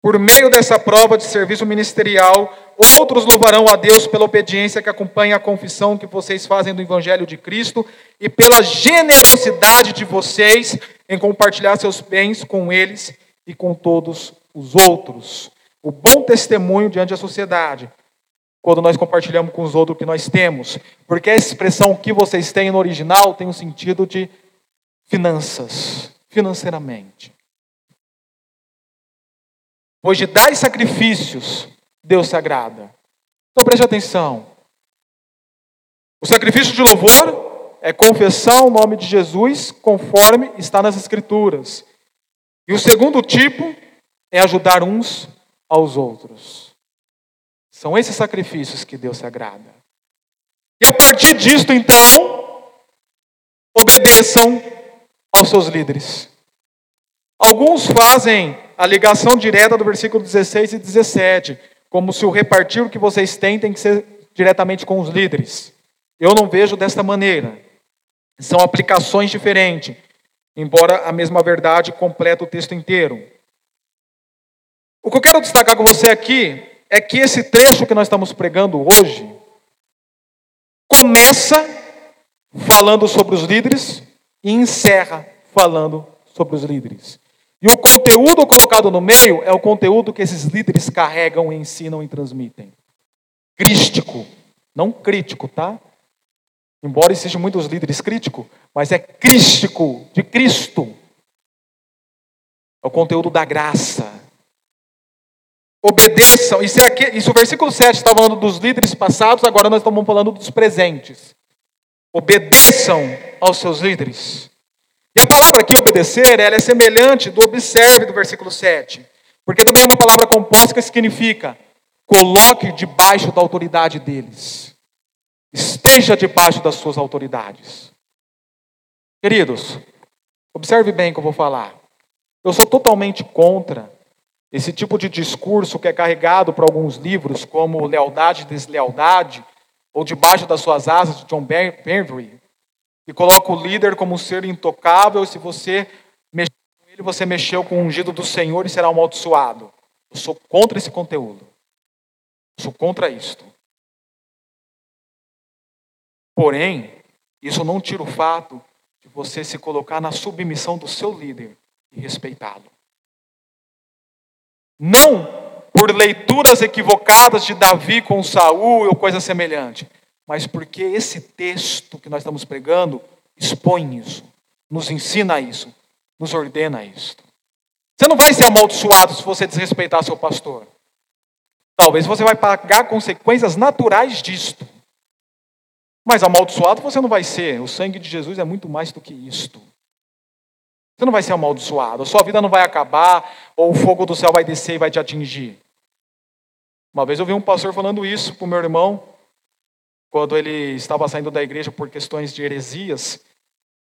Por meio dessa prova de serviço ministerial, outros louvarão a Deus pela obediência que acompanha a confissão que vocês fazem do Evangelho de Cristo e pela generosidade de vocês em compartilhar seus bens com eles e com todos os outros. O bom testemunho diante da sociedade, quando nós compartilhamos com os outros o que nós temos, porque a expressão que vocês têm no original tem um sentido de finanças, financeiramente. Pois de dar sacrifícios, Deus se agrada. Então preste atenção. O sacrifício de louvor é confessar o nome de Jesus conforme está nas Escrituras. E o segundo tipo é ajudar uns aos outros. São esses sacrifícios que Deus se agrada. E a partir disto, então, obedeçam aos seus líderes. Alguns fazem a ligação direta do versículo 16 e 17, como se o repartir o que vocês têm tem que ser diretamente com os líderes. Eu não vejo desta maneira. São aplicações diferentes, embora a mesma verdade completa o texto inteiro. O que eu quero destacar com você aqui é que esse trecho que nós estamos pregando hoje começa falando sobre os líderes e encerra falando sobre os líderes. E o conteúdo colocado no meio é o conteúdo que esses líderes carregam, ensinam e transmitem. Crístico, não crítico, tá? Embora existam muitos líderes críticos, mas é crístico, de Cristo. É o conteúdo da graça, Obedeçam. Isso, é aqui, isso o versículo 7 está falando dos líderes passados, agora nós estamos falando dos presentes. Obedeçam aos seus líderes. E a palavra aqui, obedecer, ela é semelhante do observe do versículo 7. Porque também é uma palavra composta que significa coloque debaixo da autoridade deles. Esteja debaixo das suas autoridades. Queridos, observe bem o que eu vou falar. Eu sou totalmente contra esse tipo de discurso que é carregado por alguns livros, como Lealdade e Deslealdade, ou Debaixo das Suas Asas, de John Bevere, que coloca o líder como um ser intocável, e se você mexer com ele, você mexeu com o ungido do Senhor e será amaldiçoado. Eu sou contra esse conteúdo. Eu sou contra isto. Porém, isso não tira o fato de você se colocar na submissão do seu líder e respeitá-lo. Não por leituras equivocadas de Davi com Saul ou coisa semelhante, mas porque esse texto que nós estamos pregando expõe isso, nos ensina isso, nos ordena isso. Você não vai ser amaldiçoado se você desrespeitar seu pastor. Talvez você vai pagar consequências naturais disto. Mas amaldiçoado você não vai ser. O sangue de Jesus é muito mais do que isto. Você não vai ser amaldiçoado, a sua vida não vai acabar, ou o fogo do céu vai descer e vai te atingir. Uma vez eu vi um pastor falando isso para o meu irmão, quando ele estava saindo da igreja por questões de heresias.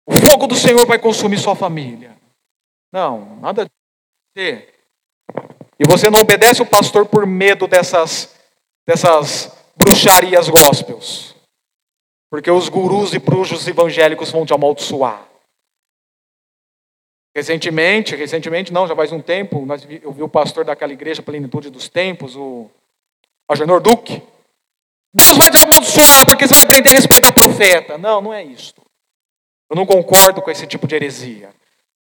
O fogo do Senhor vai consumir sua família. Não, nada de E você não obedece o pastor por medo dessas, dessas bruxarias gospels. Porque os gurus e bruxos evangélicos vão te amaldiçoar. Recentemente, recentemente não, já faz um tempo, nós, eu vi o pastor daquela igreja Plenitude dos Tempos, o Agenor Duque. Deus vai te amaldiçoar porque você vai aprender a respeitar profeta. Não, não é isso. Eu não concordo com esse tipo de heresia.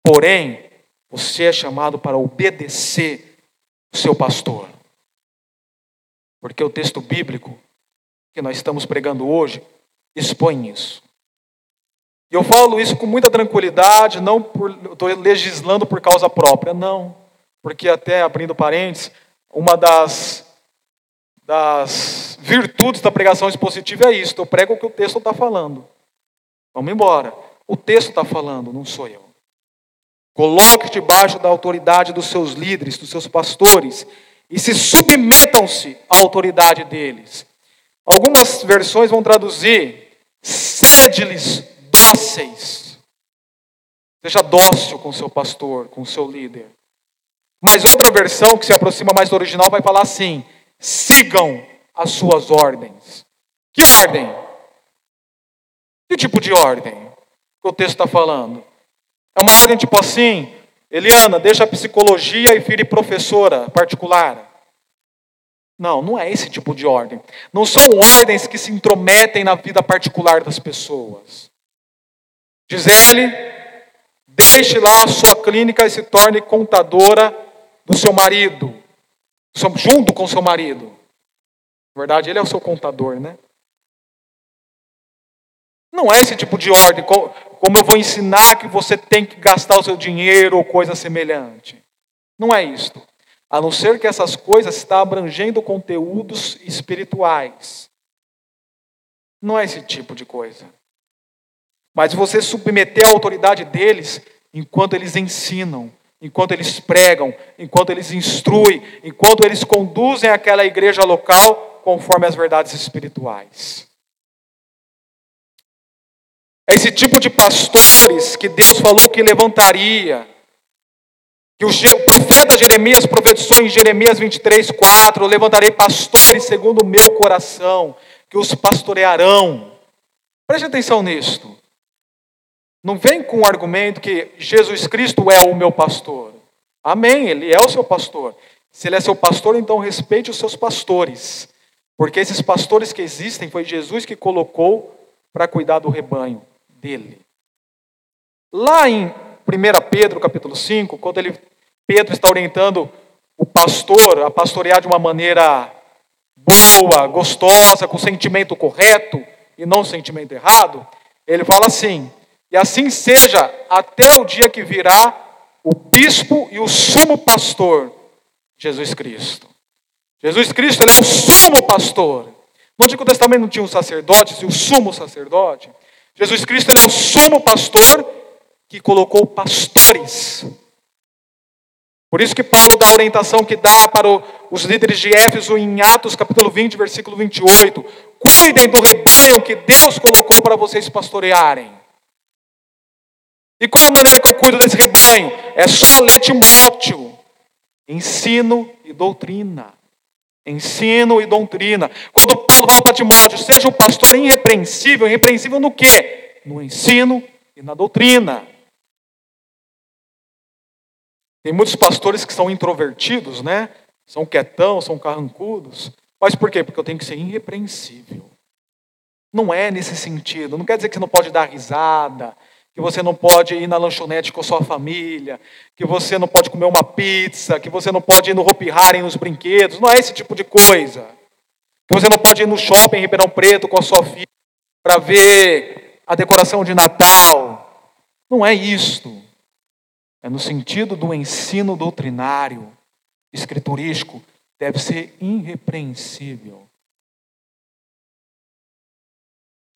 Porém, você é chamado para obedecer o seu pastor. Porque o texto bíblico que nós estamos pregando hoje expõe isso. E eu falo isso com muita tranquilidade, não estou legislando por causa própria, não. Porque até abrindo parênteses, uma das, das virtudes da pregação expositiva é isso. Eu prego o que o texto está falando. Vamos embora. O texto está falando, não sou eu. Coloque debaixo da autoridade dos seus líderes, dos seus pastores, e se submetam-se à autoridade deles. Algumas versões vão traduzir: sede-lhes dóceis. Seja dócil com seu pastor, com seu líder. Mas outra versão, que se aproxima mais do original, vai falar assim: sigam as suas ordens. Que ordem? Que tipo de ordem que o texto está falando? É uma ordem tipo assim: Eliana, deixa a psicologia e vire professora particular. Não, não é esse tipo de ordem. Não são ordens que se intrometem na vida particular das pessoas. Gisele, deixe lá a sua clínica e se torne contadora do seu marido, junto com seu marido. Na verdade, ele é o seu contador, né? Não é esse tipo de ordem, como eu vou ensinar que você tem que gastar o seu dinheiro ou coisa semelhante. Não é isto. A não ser que essas coisas estão abrangendo conteúdos espirituais. Não é esse tipo de coisa. Mas você submeter a autoridade deles enquanto eles ensinam, enquanto eles pregam, enquanto eles instruem, enquanto eles conduzem aquela igreja local conforme as verdades espirituais. É esse tipo de pastores que Deus falou que levantaria que o profeta Jeremias profetizou em Jeremias 23, 4: Levantarei pastores segundo o meu coração, que os pastorearão. Preste atenção nisto. Não vem com o argumento que Jesus Cristo é o meu pastor. Amém, ele é o seu pastor. Se ele é seu pastor, então respeite os seus pastores. Porque esses pastores que existem foi Jesus que colocou para cuidar do rebanho dele. Lá em 1 Pedro capítulo 5, quando ele Pedro está orientando o pastor a pastorear de uma maneira boa, gostosa, com sentimento correto e não sentimento errado, ele fala assim: e assim seja até o dia que virá o bispo e o sumo pastor, Jesus Cristo. Jesus Cristo ele é o sumo pastor. No Antigo Testamento não tinha os sacerdotes e o sumo sacerdote. Jesus Cristo ele é o sumo pastor que colocou pastores por isso que Paulo dá a orientação que dá para os líderes de Éfeso em Atos capítulo 20, versículo 28. Cuidem do rebanho que Deus colocou para vocês pastorearem. E qual a maneira que eu cuido desse rebanho? É só ler Timóteo. Ensino e doutrina. Ensino e doutrina. Quando Paulo fala para Timóteo, seja o pastor irrepreensível, irrepreensível no quê? No ensino e na doutrina. Tem muitos pastores que são introvertidos, né? São quietão, são carrancudos. Mas por quê? Porque eu tenho que ser irrepreensível. Não é nesse sentido. Não quer dizer que você não pode dar risada, que você não pode ir na lanchonete com a sua família, que você não pode comer uma pizza, que você não pode ir no Hopi Hari nos brinquedos. Não é esse tipo de coisa. Que você não pode ir no shopping em Ribeirão Preto com a sua filha para ver a decoração de Natal. Não é isto. É no sentido do ensino doutrinário, escriturístico, deve ser irrepreensível.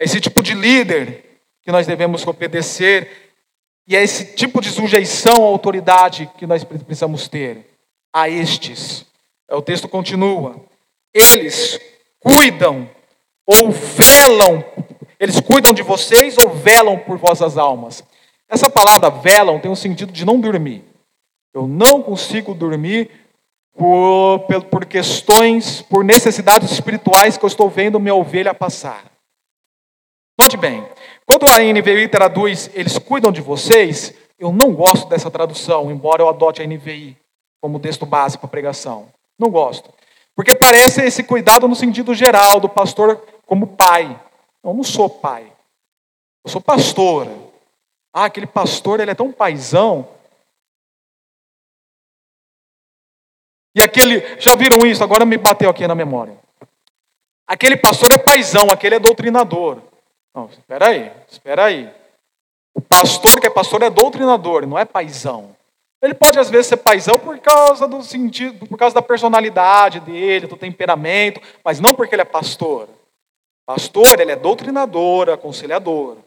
Esse tipo de líder que nós devemos obedecer, e é esse tipo de sujeição à autoridade que nós precisamos ter. A estes, o texto continua, eles cuidam ou velam, eles cuidam de vocês ou velam por vossas almas. Essa palavra velam tem o sentido de não dormir. Eu não consigo dormir por, por questões, por necessidades espirituais que eu estou vendo minha ovelha passar. Note bem, quando a NVI traduz, eles cuidam de vocês, eu não gosto dessa tradução, embora eu adote a NVI como texto básico para pregação. Não gosto. Porque parece esse cuidado no sentido geral, do pastor como pai. Eu não sou pai. Eu sou pastor. Ah, aquele pastor, ele é tão paisão. E aquele, já viram isso? Agora me bateu aqui na memória. Aquele pastor é paisão, aquele é doutrinador. Não, espera aí, espera aí. O pastor que é pastor é doutrinador, não é paisão. Ele pode às vezes ser paisão por causa do sentido, por causa da personalidade dele, do temperamento, mas não porque ele é pastor. Pastor, ele é doutrinador, aconselhador.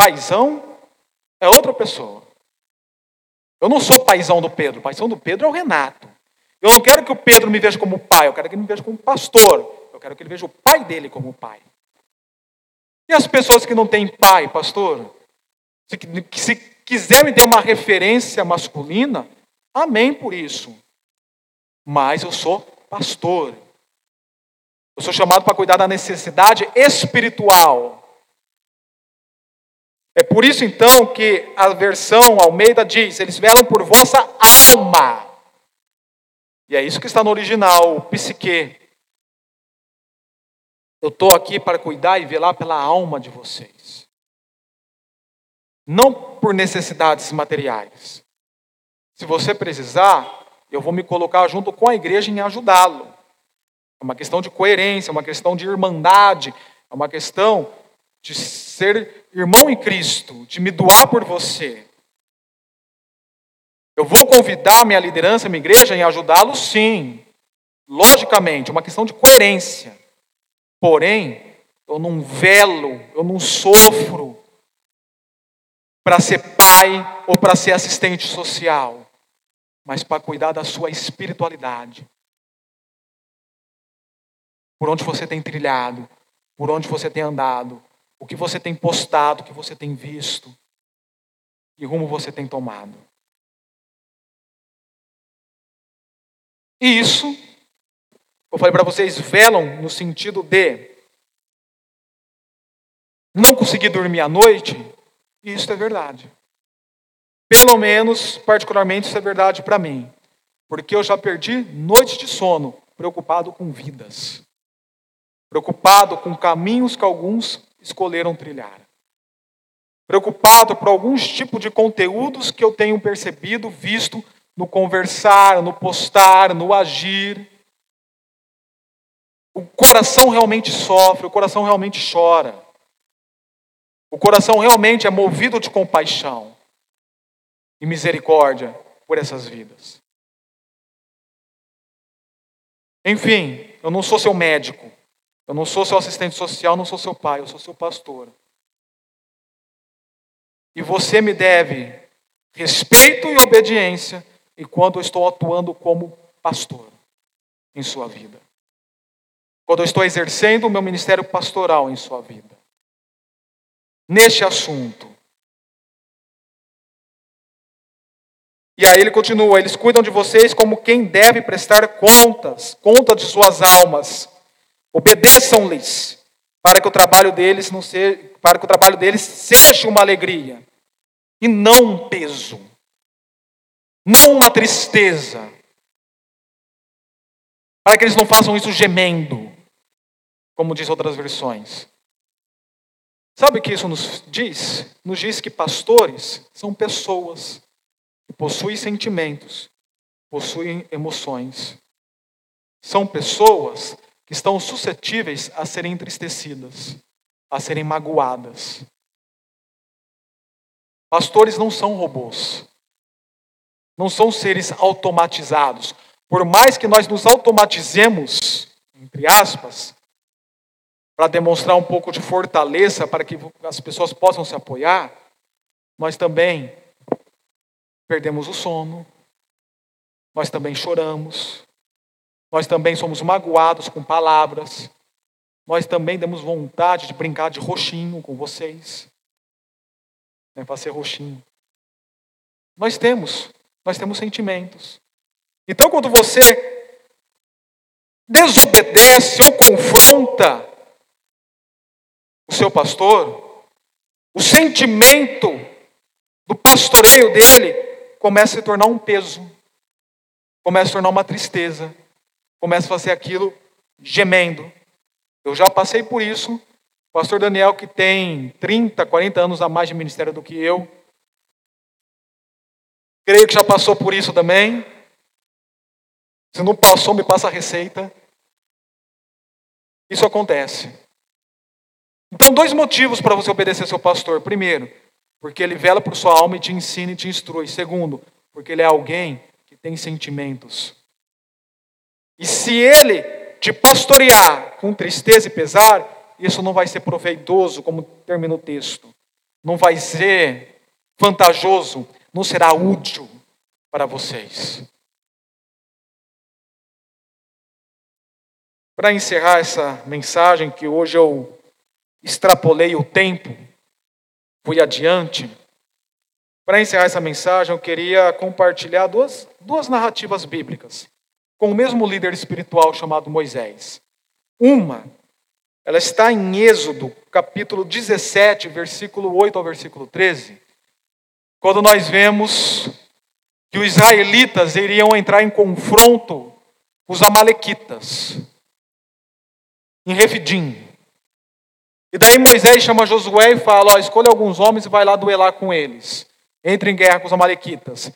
Paisão é outra pessoa. Eu não sou paisão do Pedro, o paisão do Pedro é o Renato. Eu não quero que o Pedro me veja como pai, eu quero que ele me veja como pastor. Eu quero que ele veja o pai dele como pai. E as pessoas que não têm pai, pastor? Se, se quiserem ter uma referência masculina, amém por isso. Mas eu sou pastor. Eu sou chamado para cuidar da necessidade espiritual. É por isso então que a versão Almeida diz: eles velam por vossa alma. E é isso que está no original, o psique. Eu estou aqui para cuidar e velar pela alma de vocês. Não por necessidades materiais. Se você precisar, eu vou me colocar junto com a igreja em ajudá-lo. É uma questão de coerência, é uma questão de irmandade, é uma questão de ser irmão em Cristo, de me doar por você. Eu vou convidar minha liderança, minha igreja em ajudá-lo, sim. Logicamente, é uma questão de coerência. Porém, eu não velo, eu não sofro para ser pai ou para ser assistente social, mas para cuidar da sua espiritualidade. Por onde você tem trilhado, por onde você tem andado, o que você tem postado, o que você tem visto, e rumo você tem tomado. E isso eu falei para vocês, velam no sentido de não conseguir dormir à noite, e isso é verdade. Pelo menos, particularmente, isso é verdade para mim. Porque eu já perdi noites de sono preocupado com vidas. Preocupado com caminhos que alguns escolheram trilhar. Preocupado por alguns tipos de conteúdos que eu tenho percebido, visto no conversar, no postar, no agir o coração realmente sofre, o coração realmente chora. O coração realmente é movido de compaixão e misericórdia por essas vidas. Enfim, eu não sou seu médico, eu não sou seu assistente social, não sou seu pai, eu sou seu pastor. E você me deve respeito e obediência enquanto eu estou atuando como pastor em sua vida quando eu estou exercendo o meu ministério pastoral em sua vida. Neste assunto. E aí ele continua: eles cuidam de vocês como quem deve prestar contas, conta de suas almas. Obedeçam-lhes, para que o trabalho deles não seja, para que o trabalho deles seja uma alegria e não um peso, não uma tristeza. Para que eles não façam isso gemendo como diz outras versões. Sabe o que isso nos diz? Nos diz que pastores são pessoas que possuem sentimentos, possuem emoções. São pessoas que estão suscetíveis a serem entristecidas, a serem magoadas. Pastores não são robôs. Não são seres automatizados. Por mais que nós nos automatizemos, entre aspas, para demonstrar um pouco de fortaleza para que as pessoas possam se apoiar, nós também perdemos o sono, nós também choramos, nós também somos magoados com palavras, nós também temos vontade de brincar de roxinho com vocês, né, para ser roxinho. Nós temos, nós temos sentimentos. Então, quando você desobedece ou confronta seu pastor, o sentimento do pastoreio dele começa a se tornar um peso, começa a se tornar uma tristeza, começa a fazer aquilo gemendo. Eu já passei por isso. O pastor Daniel, que tem 30, 40 anos a mais de ministério do que eu, creio que já passou por isso também. Se não passou, me passa a receita. Isso acontece. Então, dois motivos para você obedecer seu pastor. Primeiro, porque ele vela por sua alma e te ensina e te instrui. Segundo, porque ele é alguém que tem sentimentos. E se ele te pastorear com tristeza e pesar, isso não vai ser proveitoso, como termina o texto. Não vai ser vantajoso, não será útil para vocês. Para encerrar essa mensagem, que hoje eu extrapolei o tempo, fui adiante. Para encerrar essa mensagem, eu queria compartilhar duas, duas narrativas bíblicas com o mesmo líder espiritual chamado Moisés. Uma, ela está em Êxodo, capítulo 17, versículo 8 ao versículo 13, quando nós vemos que os israelitas iriam entrar em confronto com os amalequitas, em Refidim. E daí Moisés chama Josué e fala: ó, escolha alguns homens e vai lá duelar com eles. Entre em guerra com os amalequitas.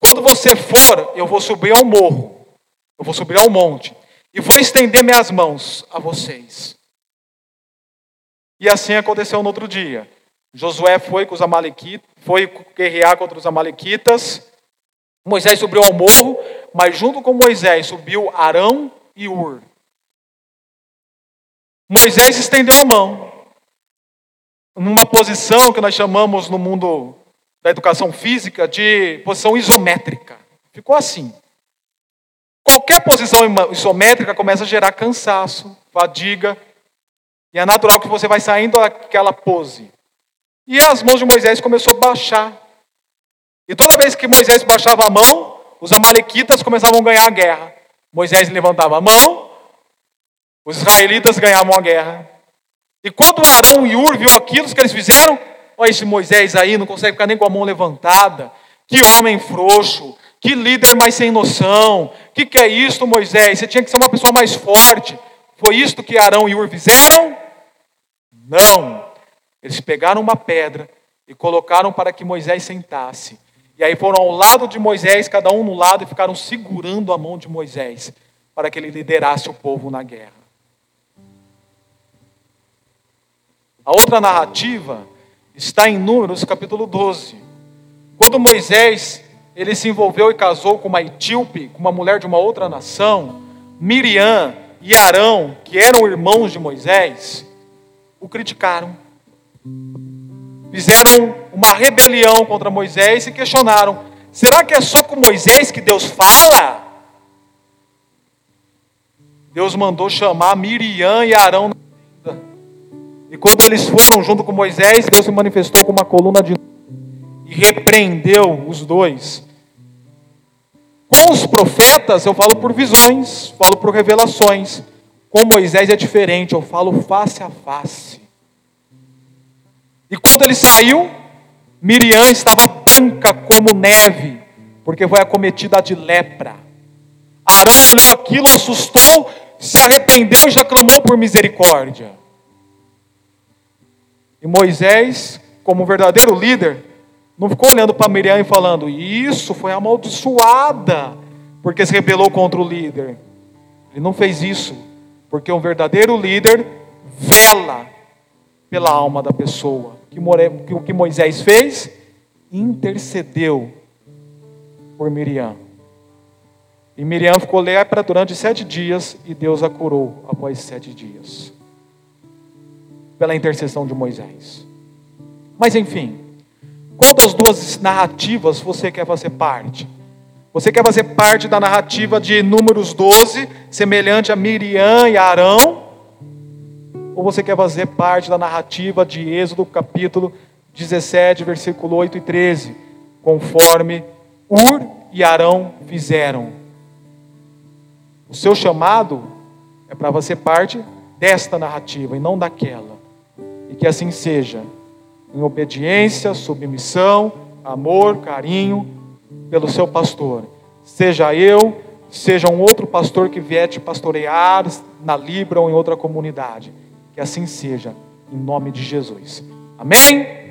Quando você for, eu vou subir ao morro. Eu vou subir ao monte e vou estender minhas mãos a vocês. E assim aconteceu no outro dia. Josué foi com os amalequitas, foi guerrear contra os amalequitas. Moisés subiu ao morro, mas junto com Moisés subiu Arão e Ur. Moisés estendeu a mão numa posição que nós chamamos no mundo da educação física de posição isométrica. Ficou assim. Qualquer posição isométrica começa a gerar cansaço, fadiga, e é natural que você vai saindo daquela pose. E as mãos de Moisés começou a baixar. E toda vez que Moisés baixava a mão, os amalequitas começavam a ganhar a guerra. Moisés levantava a mão, os israelitas ganhavam a guerra. E quando Arão e Ur viu aquilo que eles fizeram, olha esse Moisés aí, não consegue ficar nem com a mão levantada. Que homem frouxo. Que líder mais sem noção. Que, que é isto, Moisés? Você tinha que ser uma pessoa mais forte. Foi isto que Arão e Ur fizeram? Não. Eles pegaram uma pedra e colocaram para que Moisés sentasse. E aí foram ao lado de Moisés, cada um no lado, e ficaram segurando a mão de Moisés para que ele liderasse o povo na guerra. A outra narrativa está em Números capítulo 12. Quando Moisés ele se envolveu e casou com uma etíope, com uma mulher de uma outra nação, Miriam e Arão, que eram irmãos de Moisés, o criticaram. Fizeram uma rebelião contra Moisés e questionaram: será que é só com Moisés que Deus fala? Deus mandou chamar Miriam e Arão. E quando eles foram junto com Moisés, Deus se manifestou com uma coluna de e repreendeu os dois. Com os profetas, eu falo por visões, falo por revelações. Com Moisés é diferente, eu falo face a face. E quando ele saiu, Miriam estava branca como neve, porque foi acometida de lepra. Arão olhou aquilo, assustou, se arrependeu e já clamou por misericórdia. E Moisés, como verdadeiro líder, não ficou olhando para Miriam e falando, isso foi amaldiçoada, porque se rebelou contra o líder. Ele não fez isso, porque um verdadeiro líder vela pela alma da pessoa. O que Moisés fez? Intercedeu por Miriam. E Miriam ficou lepra durante sete dias e Deus a curou após sete dias. Pela intercessão de Moisés. Mas enfim, qual das duas narrativas você quer fazer parte? Você quer fazer parte da narrativa de Números 12, semelhante a Miriam e Arão? Ou você quer fazer parte da narrativa de Êxodo, capítulo 17, versículo 8 e 13, conforme Ur e Arão fizeram? O seu chamado é para você parte desta narrativa e não daquela. E que assim seja em obediência, submissão, amor, carinho pelo seu pastor. Seja eu, seja um outro pastor que vier te pastorear na Libra ou em outra comunidade. Que assim seja, em nome de Jesus. Amém?